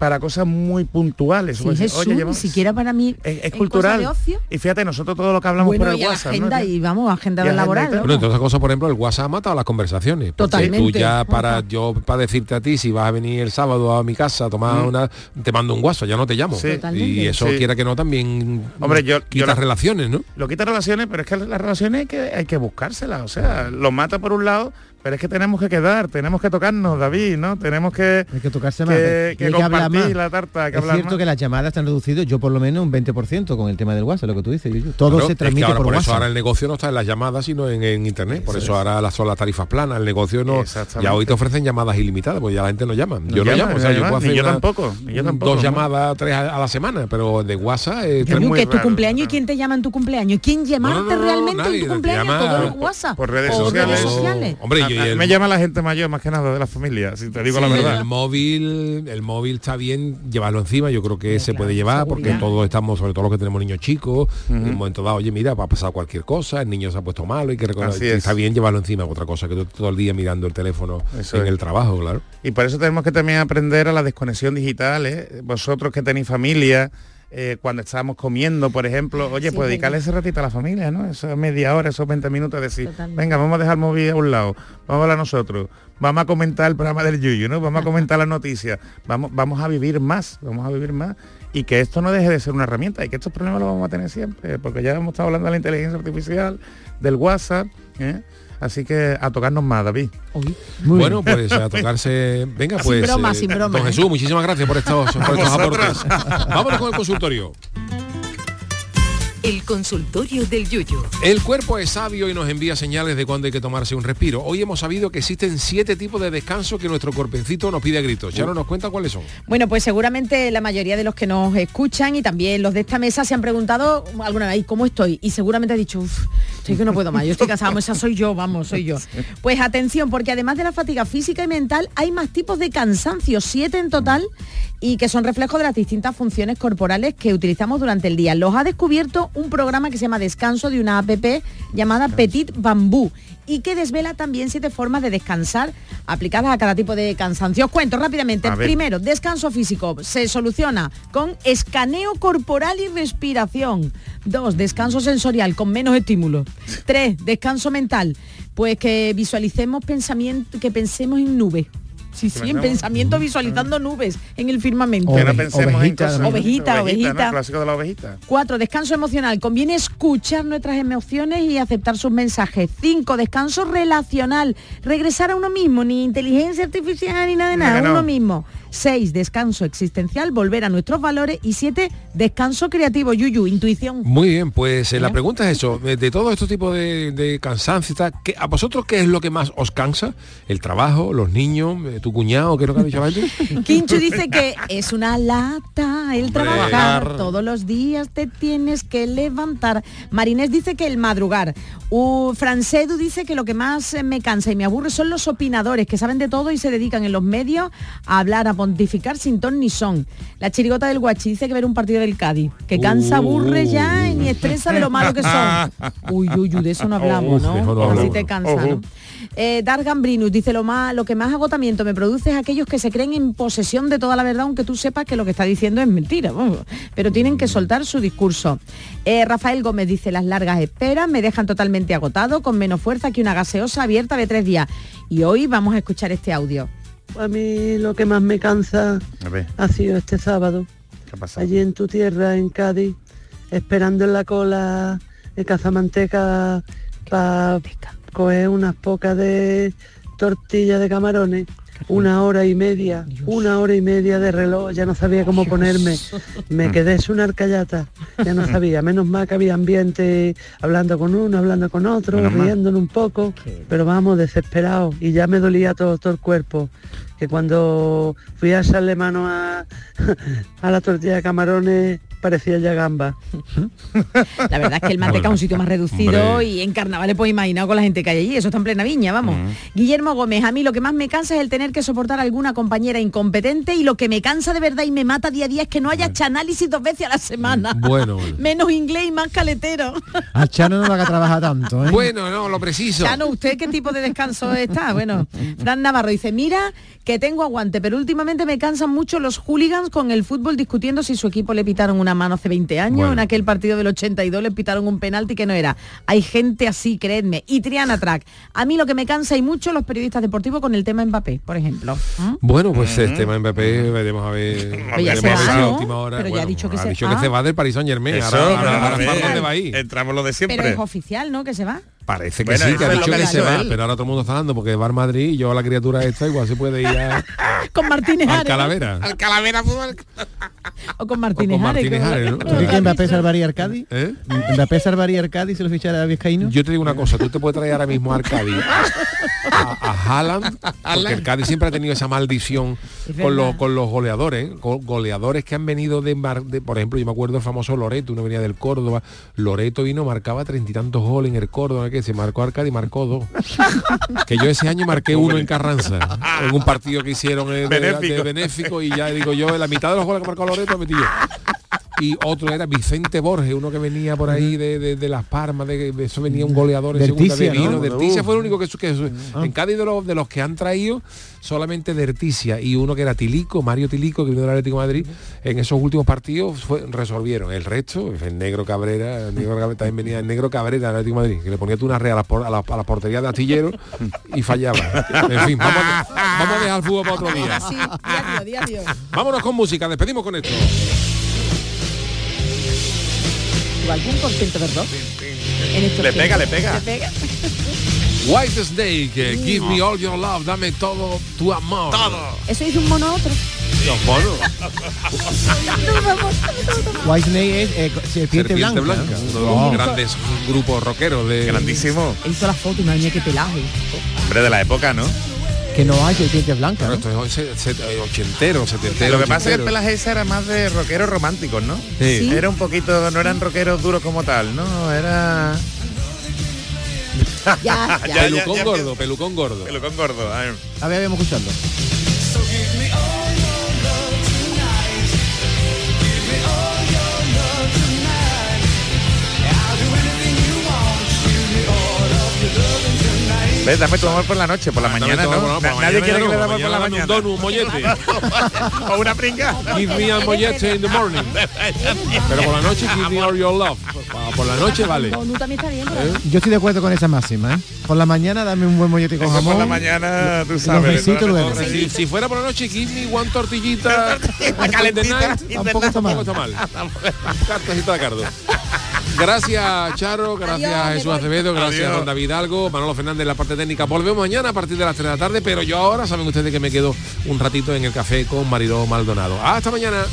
para cosas muy puntuales. Sí, Pues, Jesús, oye, ni siquiera para mí es, cultural. cosa de ocio. Y fíjate, nosotros todo lo que hablamos Bueno, por el y WhatsApp. ¿no? agenda y vamos, agenda Y agenda y laboral. ¿no? Bueno, entre otras cosas, por ejemplo, el WhatsApp ha matado las conversaciones. Totalmente. Tú ya para yo para decirte a ti si vas a venir el sábado a mi casa a tomar Mm. una te mando un WhatsApp, ya no te llamo. Sí. Totalmente. Y eso Sí. quiera que no también Hombre, yo- yo quita la- relaciones, ¿no? Lo quita relaciones, pero es que las relaciones hay que, hay que buscárselas. O sea, lo mata por un lado, pero es que tenemos que quedar, tenemos que tocarnos, David, ¿no? Tenemos que, Hay que tocarse más. que hay que compartir más. la tarta, hay que es hablar cierto más. que las llamadas están reducidas, yo por lo menos un 20% con el tema del WhatsApp, lo que tú dices. Yuyu. Todo Claro, se es que transmite ahora por, por eso ahora el negocio no está en las llamadas, sino en, en internet. Por Eso eso es. ahora las son las tarifas planas. El negocio no. Ya hoy te ofrecen llamadas ilimitadas, pues ya la gente no llama. yo no llama, llamo, o sea, no yo puedo hacer yo una- tampoco, yo tampoco, dos ¿no? llamadas, tres a, a la semana, pero de WhatsApp eh, Es muy que es tu raro, cumpleaños y quién te llama en tu cumpleaños. ¿Quién llamarte no, no, realmente en tu cumpleaños? Todo el WhatsApp. por redes o sociales. redes sociales. Hombre, A- y a mí el- me llama la gente mayor, más que nada de la familia, si te digo Sí, la verdad. El móvil, el móvil está bien llevarlo encima, yo creo que se puede llevar porque todos estamos, sobre todo los que tenemos niños chicos, en un momento dado, oye, mira, va a pasar cualquier cosa, el niño se ha puesto malo y que recordar, Así y es. está bien llevarlo encima, otra cosa que tú todo el día mirando el teléfono Eso en es. el trabajo, claro. Y por eso tenemos que también aprender a la desconexión digital. ¿eh? Vosotros que tenéis familia, eh, cuando estábamos comiendo, por ejemplo, oye, Sí, pues es dedicarle ese ratito a la familia, ¿no? Esa media hora, esos 20 minutos, decir, Totalmente. venga, vamos a dejar el móvil a un lado, vamos a hablar nosotros, vamos a comentar el programa del Yuyu, ¿no? Vamos a comentar las noticias, vamos, vamos a vivir más, vamos a vivir más. Y que esto no deje de ser una herramienta y que estos problemas los vamos a tener siempre, porque ya hemos estado hablando de la inteligencia artificial, del WhatsApp, ¿eh? Así que a tocarnos más, David. bueno, pues a tocarse. Venga, Sin pues. broma, sin broma, Don ¿eh? Jesús, muchísimas gracias por estos, por estos aportes. Vámonos con el consultorio. El consultorio del Yuyo. El cuerpo es sabio y nos envía señales de cuándo hay que tomarse un respiro. Hoy hemos sabido que existen siete tipos de descanso que nuestro cuerpecito nos pide a gritos. Ya no nos cuenta cuáles son. Bueno, pues seguramente la mayoría de los que nos escuchan y también los de esta mesa se han preguntado alguna vez, "¿Y ¿cómo estoy? Y seguramente ha dicho, uff, estoy que no puedo más, yo estoy cansado, esa soy yo, vamos, soy yo. Pues atención, porque además de la fatiga física y mental, hay más tipos de cansancio, siete en total, y que son reflejo de las distintas funciones corporales que utilizamos durante el día. Los ha descubierto un programa que se llama Descanso de una app llamada Petit Bambú y que desvela también siete formas de descansar aplicadas a cada tipo de cansancio. Os cuento rápidamente. A ver. Primero, descanso físico se soluciona con escaneo corporal y respiración. Dos, descanso sensorial con menos estímulos. Tres, descanso mental. Pues que visualicemos pensamiento, que pensemos en nubes. Sí, sí, en pensamiento visualizando nubes en el firmamento. Que no pensemos en cosas- Ovejita, ovejita. Clásico de la ovejita. Cuatro, descanso emocional. Conviene escuchar nuestras emociones y aceptar sus mensajes. Cinco, descanso relacional. Regresar a uno mismo, ni inteligencia artificial ni nada de nada, no. uno mismo. Seis, descanso existencial, volver a nuestros valores. Y siete, descanso creativo, yuyu, intuición. Muy bien, pues eh, la pregunta es eso, eh, de todos estos tipos de, de cansancio ¿qué- ¿a vosotros qué es lo que más os cansa? ¿El trabajo, los niños, eh, tu cuñado, qué es lo que ha dicho? Quinchu dice que es una lata el trabajar. Todos los días te tienes que levantar. Marinés dice que el madrugar. Uh, Francedu dice que lo que más me cansa y me aburre son los opinadores que saben de todo y se dedican en los medios a hablar, a pontificar sin ton ni son. La chirigota del guachi dice que ver un partido del Cádiz, que cansa, aburre ya y estresa de lo malo que son. Uy, uy, uy, de eso no hablamos, no ¿no? Así te cansa, ¿no? Eh, Dargan Brinus dice lo más, lo que más agotamiento me produce es aquellos que se creen en posesión de toda la verdad, aunque tú sepas que lo que está diciendo es mentira. Pero tienen que soltar su discurso. Eh, Rafael Gómez dice las largas esperas me dejan totalmente agotado, con menos fuerza que una gaseosa abierta de tres días. Y hoy vamos a escuchar este audio. A mí lo que más me cansa ha sido este sábado, ¿qué ha pasado? allí en tu tierra, en Cádiz, esperando en la cola de cazamanteca para coger unas pocas de tortillas de camarones. Una hora y media, una hora y media de reloj, ya no sabía cómo ponerme. Me quedé es una arcayata, ya no sabía. Menos mal que había ambiente hablando con uno, hablando con otro, Menos mal. riéndonos un poco, pero vamos, desesperado. Y ya me dolía todo, todo el cuerpo. Que cuando fui a echarle mano a, a la tortilla de camarones parecía ya gamba. La verdad es que el Manteca es un sitio más reducido Hombre. y en carnaval pues imaginado con la gente que hay allí, eso está en plena viña, vamos. Guillermo Gómez, a mí lo que más me cansa es el tener que soportar a alguna compañera incompetente y lo que me cansa de verdad y me mata día a día es que no haya hecho análisis dos veces a la semana. Bueno, Menos inglés y más caletero. A Chano no va a trabajar tanto, ¿eh? bueno, no, lo preciso. Chano, ¿usted qué tipo de descanso está? Bueno, Fran Navarro dice, mira que tengo aguante, pero últimamente me cansan mucho los hooligans con el fútbol discutiendo si su equipo le pitaron una mano hace 20 años, Bueno. en aquel partido del 82 le pitaron un penalti que no era. Hay gente así, creedme. Y Triana Track, a mí lo que me cansa y mucho los periodistas deportivos con el tema Mbappé, por ejemplo. ¿Mm? Bueno, pues el tema Mbappé, veremos a ver. Pero ya veremos se a ver va, si a ¿no? última hora. Pero ya ha dicho que ha se- dicho que ah. se va del Paris Saint Germain. Eso, Ahora, ahora, a ahora, ver, ¿para dónde va a ir? Entramos lo de siempre. Pero es oficial, ¿no? Que se va. Parece que Bueno, sí, que ha dicho que se va, él. pero ahora todo el mundo está dando porque va al Madrid y yo la criatura esta igual se puede ir a, Con Martínez al. Calavera. Al Calavera Fútbol. O con Martínez, con Ares, Martínez Ares, ¿no? ¿Tú crees que Mbappé salvaría al Cádiz? ¿Eh? ¿Mbappé salvaría al Cádiz si lo fichara a Vizcaíno? Yo te digo una cosa, tú te puedes traer ahora mismo al Cádiz a, a Haaland, porque el Cádiz siempre ha tenido esa maldición con los, con los goleadores, con goleadores que han venido de, mar- de- por ejemplo, yo me acuerdo del famoso Loreto, uno venía del Córdoba, Loreto vino, marcaba treinta y tantos goles en el Córdoba, que se marcó al Cádiz, marcó dos. que yo ese año marqué uno en Carranza, en un partido que hicieron eh, de, Benéfico. de benéfico y ya digo yo, la mitad de los goles que marcó Loreto metí yo y otro era Vicente Borges, uno que venía por ahí de, de- de Las Palmas, de, de eso venía un goleador en segunda Ticia, de vino. ¿no? Del Ticia Uf. fue el único que, que su- en Cádiz de los, de los que han traído solamente Derticia y uno que era Tilico, Mario Tilico, que vino del Atlético de Madrid, en esos últimos partidos fue- resolvieron. El resto, el negro Cabrera, el negro Cabrera también venía el negro Cabrera del Atlético de Madrid, que le ponía tú una red a la, a la, a la portería de astillero y fallaba. En fin, vamos, a- vamos a dejar el fútbol para otro día. Sí, diario, diario. Vámonos con música, despedimos con esto. ¿O algún por ciento de rock? En estos Le pega, le pega. Le pega. White Snake, eh, give me all your love, dame todo tu amor. Todo. Eso dice un mono a otro. Los monos. White Snake es eh, serpiente, blanca. uno de los grandes grupos rockeros de Grandísimo. He visto la foto y madre mía qué pelaje. Hombre de la época, ¿no? Que no hay serpientes blancas. Claro, esto es eh, ochentero, setentero. Lo que pasa es que el pelaje ese era más de rockeros románticos, ¿no? Sí. Sí. Era un poquito, no eran rockeros duros como tal, ¿no? Era... Ya, ya, pelucón ya, gordo, pelucón gordo. Pelucón gordo. a ver. A ver, vamos escuchando. ¿Ves? Dame tu amor por la noche, por la mañana, Dame ¿no? todo, por la Na- mañana Nadie quiere que le damos por la mañana mañana. dame un donut, un mollete. o una pringa. Give me a mollete in the morning. Pero por la noche, give me all your love. Por- la noche vale. Donut también está bien. ¿Eh? Yo estoy de acuerdo con esa máxima, ¿eh? Por la mañana dame un buen mollete con jamón. por la mañana, tú sabes. Si, fuera por la noche, give me one tortillita. calentita. Tampoco está mal. Tampoco está mal. De cardo. Gracias, Charo. Gracias, Adiós, Jesús. Acevedo. Gracias, Adiós. don David Algo. Manolo Fernández en la parte técnica. Volvemos mañana a partir de las 3 de la tarde, pero yo ahora saben ustedes que me quedo un ratito en el café con Mariló Maldonado. Hasta mañana.